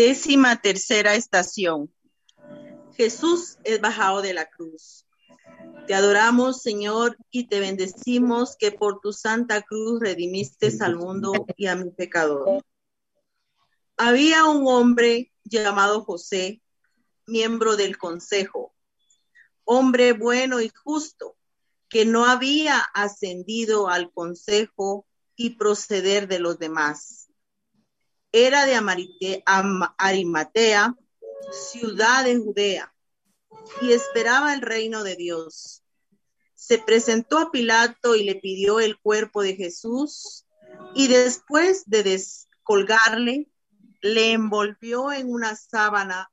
Décima tercera estación. Jesús es bajado de la cruz. Te adoramos, Señor, y te bendecimos que por tu santa cruz redimiste al mundo y a mi pecador. Había un hombre llamado José, miembro del consejo, hombre bueno y justo, que no había ascendido al consejo y proceder de los demás. Era de Arimatea, ciudad de Judea, y esperaba el reino de Dios. Se presentó a Pilato y le pidió el cuerpo de Jesús, y después de descolgarle, le envolvió en una sábana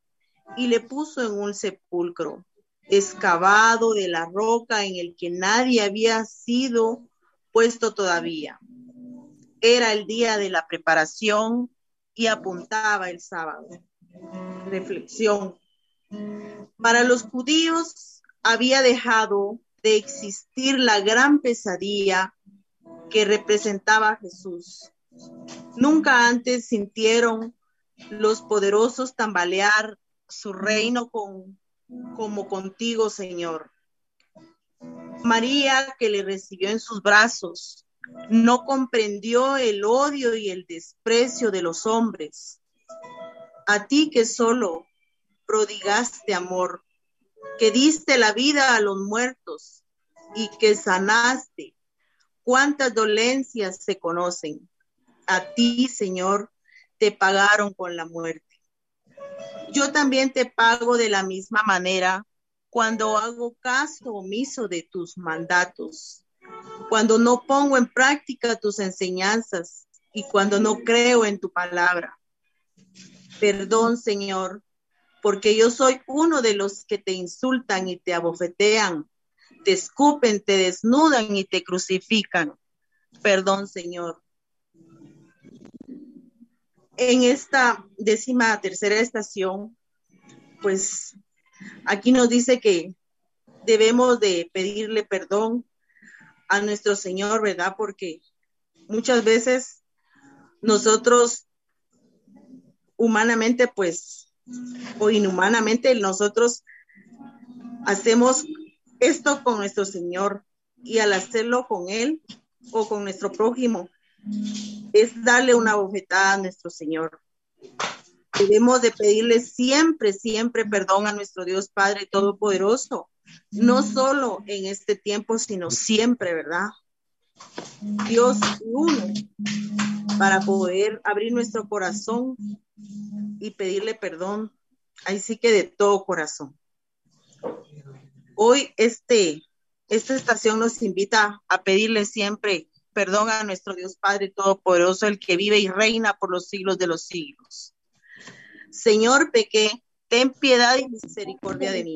y le puso en un sepulcro excavado de la roca en el que nadie había sido puesto todavía. Era el día de la preparación y apuntaba el sábado. Reflexión. Para los judíos había dejado de existir la gran pesadilla que representaba a Jesús. Nunca antes sintieron los poderosos tambalear su reino con, como contigo, Señor. María, que le recibió en sus brazos, no comprendió el odio y el desprecio de los hombres. A ti que solo prodigaste amor, que diste la vida a los muertos y que sanaste. Cuántas dolencias se conocen. A ti, Señor, te pagaron con la muerte. Yo también te pago de la misma manera cuando hago caso omiso de tus mandatos, cuando no pongo en práctica tus enseñanzas y cuando no creo en tu palabra. Perdón, Señor, porque yo soy uno de los que te insultan y te abofetean, te escupen, te desnudan y te crucifican. Perdón, Señor en esta décima tercera estación, pues aquí nos dice que debemos de pedirle perdón a nuestro Señor, ¿verdad? Porque muchas veces nosotros humanamente, pues, o inhumanamente, nosotros hacemos esto con nuestro Señor y al hacerlo con Él o con nuestro prójimo, es darle una bofetada a nuestro Señor. Debemos de pedirle siempre, siempre perdón a nuestro Dios Padre Todopoderoso, no solo en este tiempo, sino siempre, ¿verdad? Dios uno para poder abrir nuestro corazón y pedirle perdón, así que de todo corazón. Hoy este, esta estación nos invita a pedirle siempre perdón a nuestro Dios Padre Todopoderoso, el que vive y reina por los siglos de los siglos. Señor, pequé, ten piedad y misericordia de mí.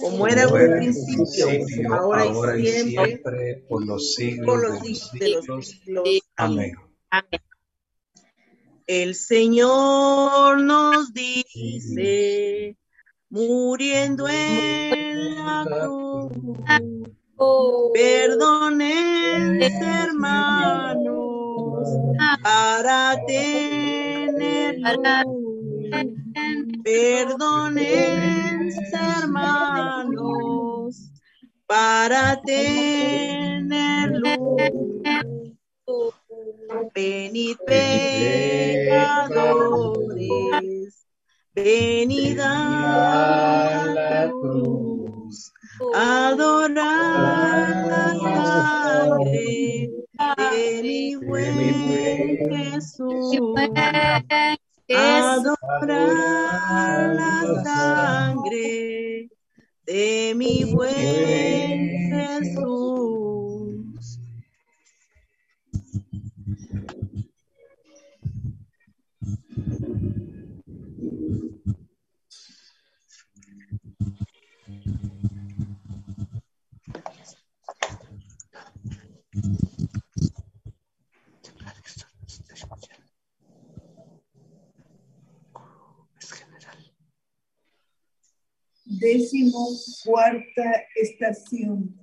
Como era en un principio, ahora, y siempre, por los siglos, de los siglos. Amén. Amén. El Señor nos dice, muriendo en la cruz, perdonen hermanos para tener luz. Perdonen hermanos para tener luz. Venid pecadores, venid a la cruz, adorar la sangre de mi buen Jesús. Adorar la sangre de mi buen Jesús. Décimo cuarta estación.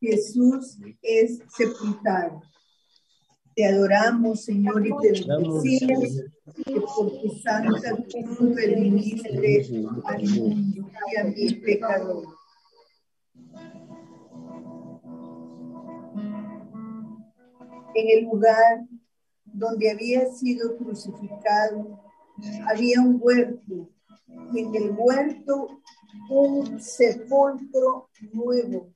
Jesús es sepultado. Te adoramos, Señor, y te bendecimos que por tu santa cruz redimiste al mundo y a mi pecador. En el lugar donde había sido crucificado, había un huerto y en el huerto un sepulcro nuevo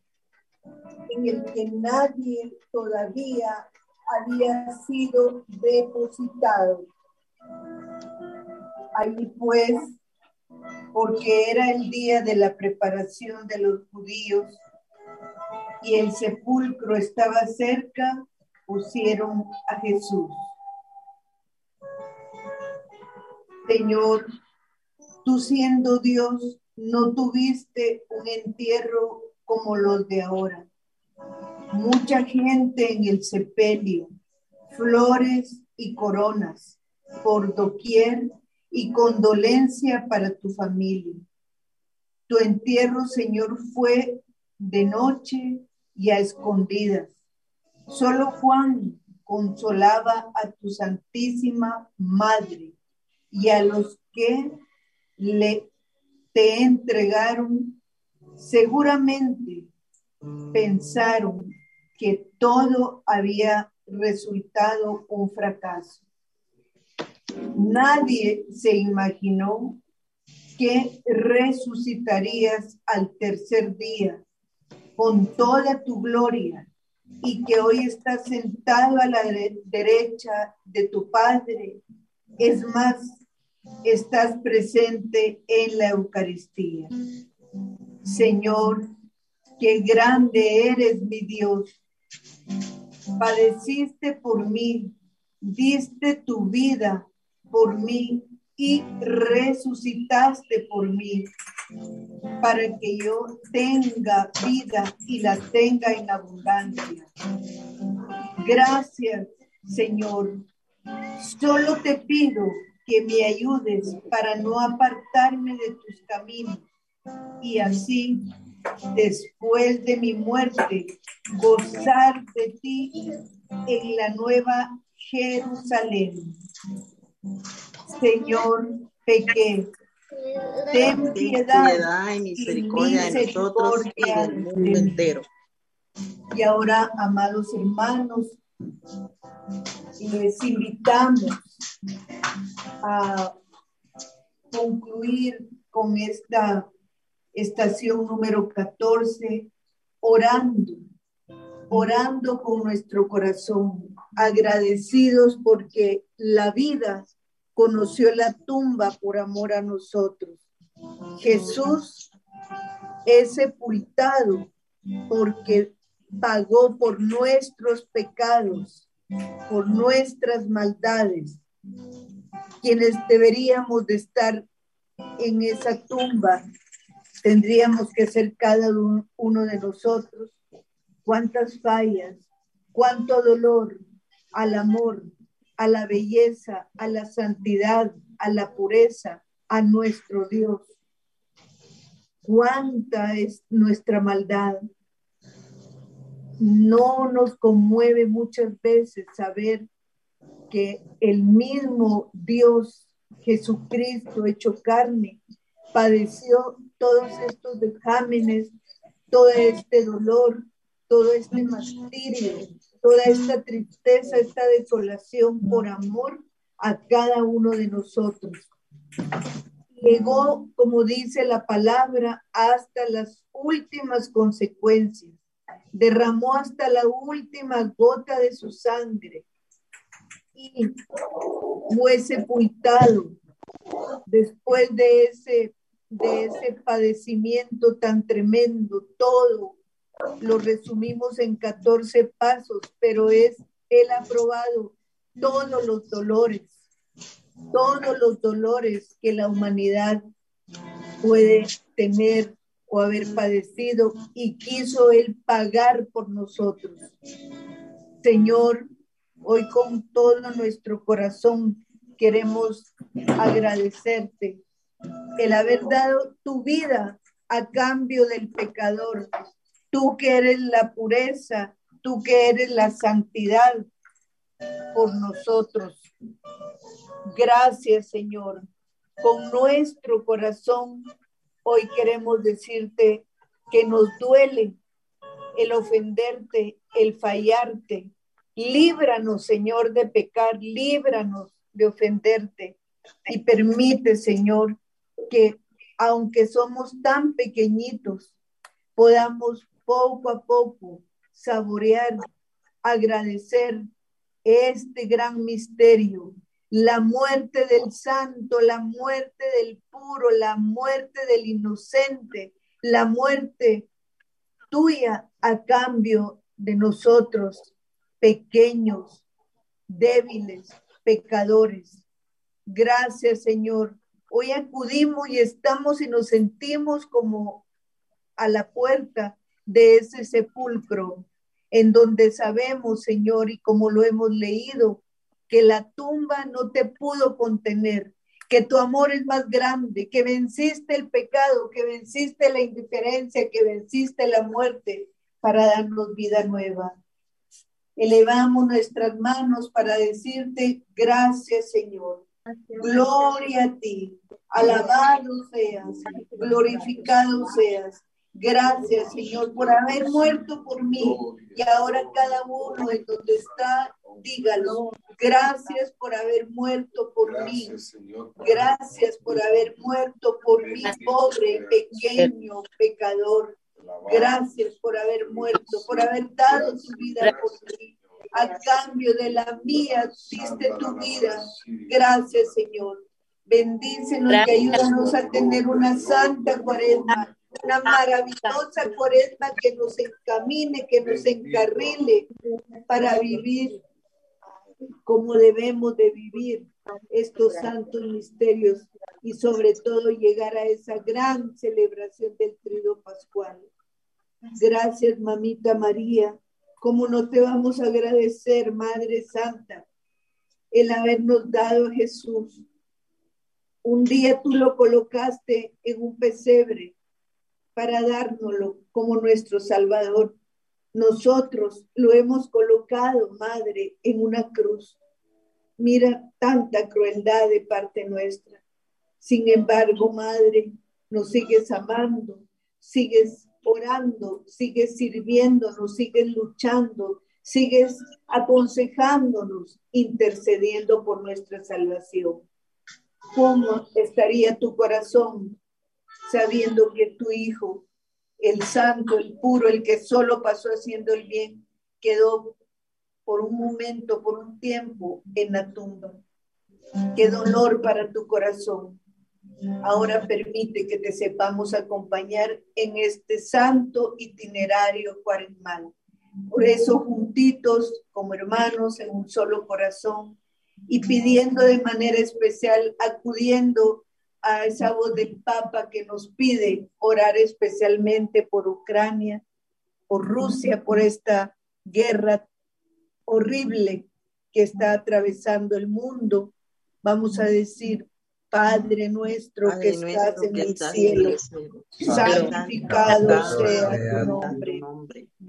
en el que nadie todavía había sido depositado. Allí pues, porque era el día de la preparación de los judíos y el sepulcro estaba cerca, pusieron a Jesús. Señor, tú siendo Dios, no tuviste un entierro como los de ahora. Mucha gente en el sepelio, flores y coronas por doquier y condolencia para tu familia. Tu entierro, Señor, fue de noche y a escondidas. Solo Juan consolaba a tu Santísima Madre y a los que le te entregaron, seguramente pensaron que todo había resultado un fracaso. Nadie se imaginó que resucitarías al tercer día con toda tu gloria y que hoy estás sentado a la derecha de tu Padre. Es más, estás presente en la Eucaristía. Señor, qué grande eres mi Dios. Padeciste por mí, diste tu vida por mí y resucitaste por mí para que yo tenga vida y la tenga en abundancia. Gracias, Señor. Solo te pido que me ayudes para no apartarme de tus caminos y así, después de mi muerte, gozar de ti en la nueva Jerusalén. Señor, pequé. Ten piedad, y misericordia, de nosotros y del mundo entero. Y ahora, amados hermanos, les invitamos a concluir con esta estación número 14, orando, orando con nuestro corazón, agradecidos porque la vida conoció la tumba por amor a nosotros. Jesús es sepultado porque pagó por nuestros pecados, por nuestras maldades quienes deberíamos de estar en esa tumba, tendríamos que ser cada uno de nosotros. Cuántas fallas, cuánto dolor al amor, a la belleza, a la santidad, a la pureza, a nuestro Dios. Cuánta es nuestra maldad. No nos conmueve muchas veces saber que el mismo Dios Jesucristo hecho carne padeció todos estos vejámenes, todo este dolor, todo este martirio, toda esta tristeza, esta desolación por amor a cada uno de nosotros. Llegó, como dice la palabra, hasta las últimas consecuencias, derramó hasta la última gota de su sangre y fue sepultado después de ese, de ese padecimiento tan tremendo, todo lo resumimos en 14 pasos, pero es, Él ha probado todos los dolores, todos los dolores que la humanidad puede tener o haber padecido y quiso Él pagar por nosotros. Señor, hoy con todo nuestro corazón queremos agradecerte el haber dado tu vida a cambio del pecador. Tú que eres la pureza, tú que eres la santidad por nosotros. Gracias, Señor. Con nuestro corazón, hoy queremos decirte que nos duele el ofenderte, el fallarte. Líbranos, Señor, de pecar, líbranos de ofenderte. Y permite, Señor, que aunque somos tan pequeñitos, podamos poco a poco saborear, agradecer este gran misterio, la muerte del santo, la muerte del puro, la muerte del inocente, la muerte tuya a cambio de nosotros, pequeños, débiles, pecadores. Gracias, Señor. Hoy acudimos y estamos y nos sentimos como a la puerta de ese sepulcro, en donde sabemos, Señor, y como lo hemos leído, que la tumba no te pudo contener, que tu amor es más grande, que venciste el pecado, que venciste la indiferencia, que venciste la muerte para darnos vida nueva elevamos nuestras manos para decirte gracias, Señor. Gloria a ti. Alabado seas, glorificado seas. Gracias, Señor, por haber muerto por mí. Y ahora cada uno en donde está, dígalo. Gracias por haber muerto por mí. Gracias por haber muerto por mí, pobre, pequeño, pecador. Gracias por haber muerto, por haber dado tu vida por mí. A cambio de la mía, diste tu vida. Gracias, Señor. Bendícenos y ayúdanos a tener una santa cuaresma, una maravillosa cuaresma que nos encamine, que nos encarrile para vivir como debemos de vivir estos santos misterios y sobre todo llegar a esa gran celebración del trido pascual. Gracias, mamita María. ¿Cómo no te vamos a agradecer, Madre Santa, el habernos dado a Jesús? Un día tú lo colocaste en un pesebre para dárnoslo como nuestro Salvador. Nosotros lo hemos colocado, Madre, en una cruz. Mira tanta crueldad de parte nuestra. Sin embargo, Madre, nos sigues amando, sigues orando, sigues sirviéndonos, sigues luchando, sigues aconsejándonos, intercediendo por nuestra salvación. ¿Cómo estaría tu corazón sabiendo que tu Hijo, el santo, el puro, el que solo pasó haciendo el bien, quedó por un momento, por un tiempo en la tumba? Qué dolor para tu corazón. Ahora permite que te sepamos acompañar en este santo itinerario cuaresmal. Por eso, juntitos como hermanos en un solo corazón y pidiendo de manera especial, acudiendo a esa voz del Papa que nos pide orar especialmente por Ucrania, por Rusia, por esta guerra horrible que está atravesando el mundo. Vamos a decir, Padre nuestro que estás en el cielo, santificado sea tu nombre.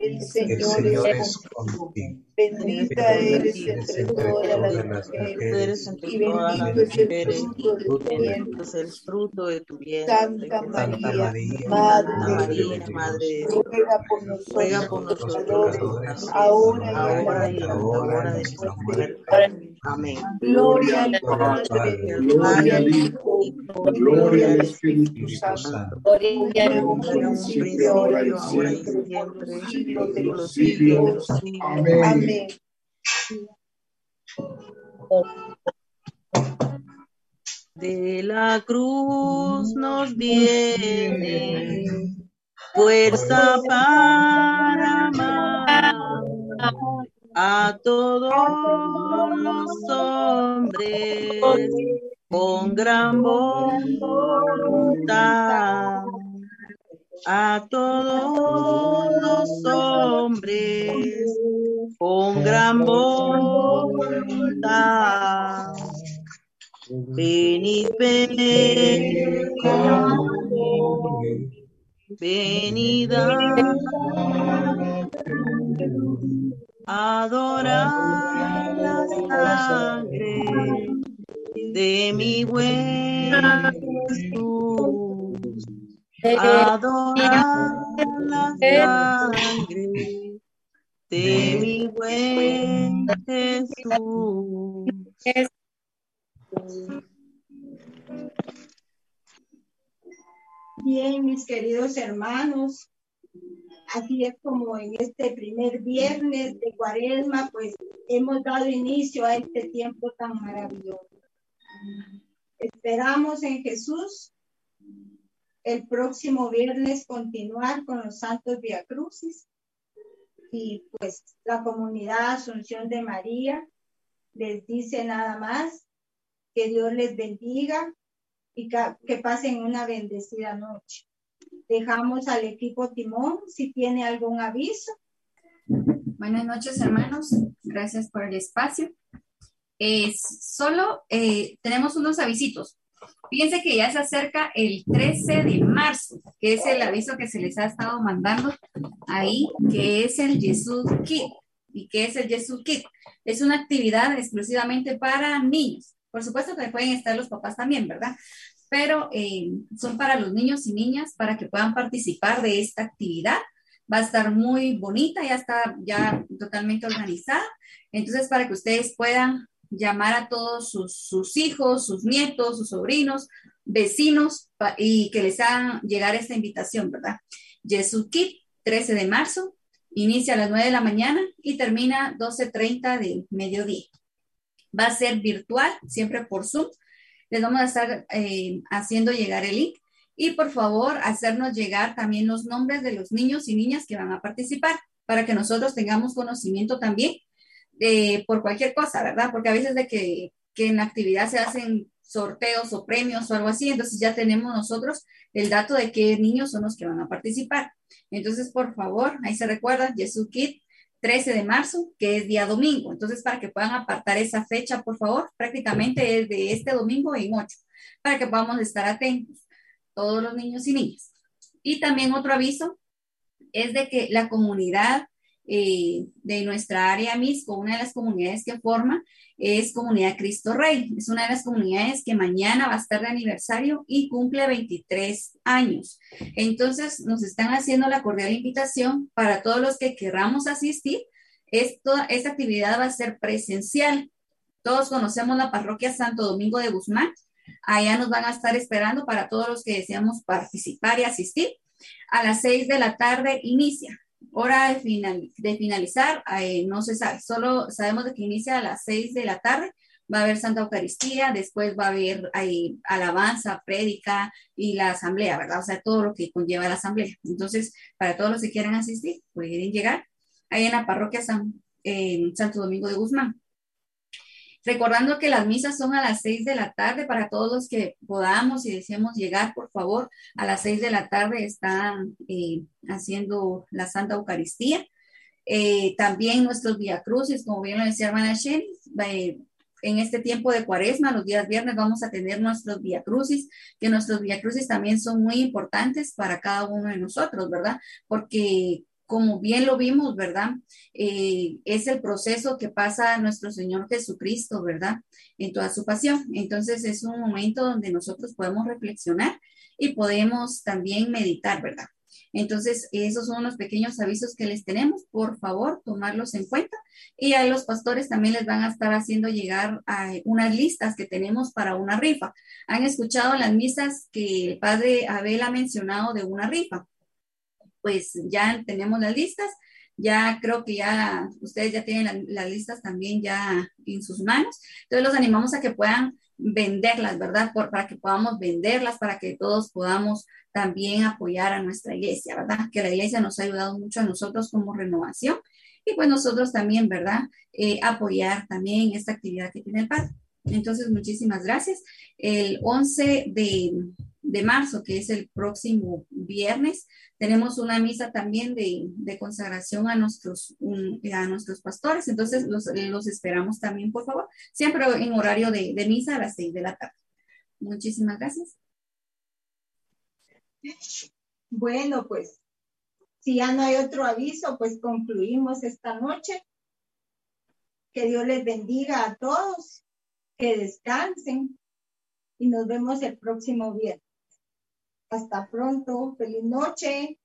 El Señor, es contigo. Bendita eres entre todas las mujeres y bendito es el fruto de tu vientre. Santa María, Madre de Dios, ruega por nosotros, pecadores, ahora y en la hora de nuestra muerte. Amén. Gloria al Padre, gloria al Hijo, gloria al Espíritu Santo. Gloria al principio, ahora y siempre, siglos de los siglos. Amén. De la cruz nos viene fuerza para amar a todos los hombres con gran voluntad. A todos los hombres con gran voluntad. Venid, venid, venida adorar la sangre de mi buen Jesús. Adorar la sangre de mi buen Jesús. Bien, mis queridos hermanos, Así es como en este primer viernes de cuaresma, pues hemos dado inicio a este tiempo tan maravilloso. Esperamos en Jesús el próximo viernes continuar con los santos Via Crucis y pues la comunidad Asunción de María les dice nada más que Dios les bendiga y que pasen una bendecida noche. Dejamos al equipo Timón si tiene algún aviso. Buenas noches, hermanos. Gracias por el espacio. solo eh, tenemos unos avisitos. Fíjense que ya se acerca el 13 de marzo, que es el aviso que se les ha estado mandando ahí, que es el Jesús Kit. ¿Y qué es el Jesús Kit? Es una actividad exclusivamente para niños. Por supuesto que pueden estar los papás también, ¿verdad? Pero eh, son para los niños y niñas para que puedan participar de esta actividad. Va a estar muy bonita, ya está ya totalmente organizada. Entonces, para que ustedes puedan llamar a todos sus, hijos, sus nietos, sus sobrinos, vecinos y que les hagan llegar esta invitación, ¿verdad? Jesús Kit, 13 de marzo, inicia a las 9 de la mañana y termina 12.30 de mediodía. Va a ser virtual, siempre por Zoom les vamos a estar eh, haciendo llegar el link y por favor hacernos llegar también los nombres de los niños y niñas que van a participar para que nosotros tengamos conocimiento también de, por cualquier cosa, ¿verdad? Porque a veces de que, que en la actividad se hacen sorteos o premios o algo así, entonces ya tenemos nosotros el dato de qué niños son los que van a participar. Entonces, por favor, ahí se recuerda, Jesús Kit, 13 de marzo, que es día domingo. Entonces, para que puedan apartar esa fecha, por favor, prácticamente es de este domingo en 8, para que podamos estar atentos, todos los niños y niñas. Y también otro aviso es de que la comunidad eh, de nuestra área MISCO, una de las comunidades que forma, es Comunidad Cristo Rey. Es una de las comunidades que mañana va a estar de aniversario y cumple 23 años. Entonces, nos están haciendo la cordial invitación para todos los que querramos asistir. Esto, esta actividad va a ser presencial. Todos conocemos la parroquia Santo Domingo de Guzmán. Allá nos van a estar esperando para todos los que deseamos participar y asistir. A las 6 de la tarde inicia. Hora de, final, de finalizar, eh, no se sabe, solo sabemos de que inicia a las 6 de la tarde, va a haber Santa Eucaristía, después va a haber alabanza, prédica y la asamblea, ¿verdad? O sea, todo lo que conlleva la asamblea. Entonces, para todos los que quieran asistir, pueden llegar ahí en la parroquia San, Santo Domingo de Guzmán. Recordando que las misas son a las seis de la tarde para todos los que podamos y deseemos llegar, por favor, a las seis de la tarde están eh, haciendo la Santa Eucaristía. Eh, también nuestros Via Crucis, como bien lo decía hermana Shelly, eh, en este tiempo de cuaresma, los días viernes, vamos a tener nuestros Via Crucis, que nuestros Via Crucis también son muy importantes para cada uno de nosotros, ¿verdad? Porque como bien lo vimos, ¿verdad? Eh, es el proceso que pasa nuestro Señor Jesucristo, ¿verdad? En toda su pasión. Entonces es un momento donde nosotros podemos reflexionar y podemos también meditar, ¿verdad? Entonces, esos son los pequeños avisos que les tenemos. Por favor, tomarlos en cuenta. Y a los pastores también les van a estar haciendo llegar a unas listas que tenemos para una rifa. Han escuchado las misas que el padre Abel ha mencionado de una rifa. Pues ya tenemos las listas. Ya creo que ya ustedes ya tienen las listas también ya en sus manos. Entonces los animamos a que puedan venderlas, ¿verdad? para que podamos venderlas, para que todos podamos también apoyar a nuestra iglesia, ¿verdad? Que la iglesia nos ha ayudado mucho a nosotros como renovación y pues nosotros también, ¿verdad? Eh, apoyar también esta actividad que tiene el Padre. Entonces, muchísimas gracias. El 11 de, de marzo, que es el próximo viernes, tenemos una misa también de, de consagración a nuestros, a nuestros pastores. Entonces, los, los, esperamos también, por favor, siempre en horario de, de misa a las seis de la tarde. Muchísimas gracias. Bueno, pues si ya no hay otro aviso, pues concluimos esta noche. Que Dios les bendiga a todos, que descansen y nos vemos el próximo viernes. Hasta pronto, feliz noche.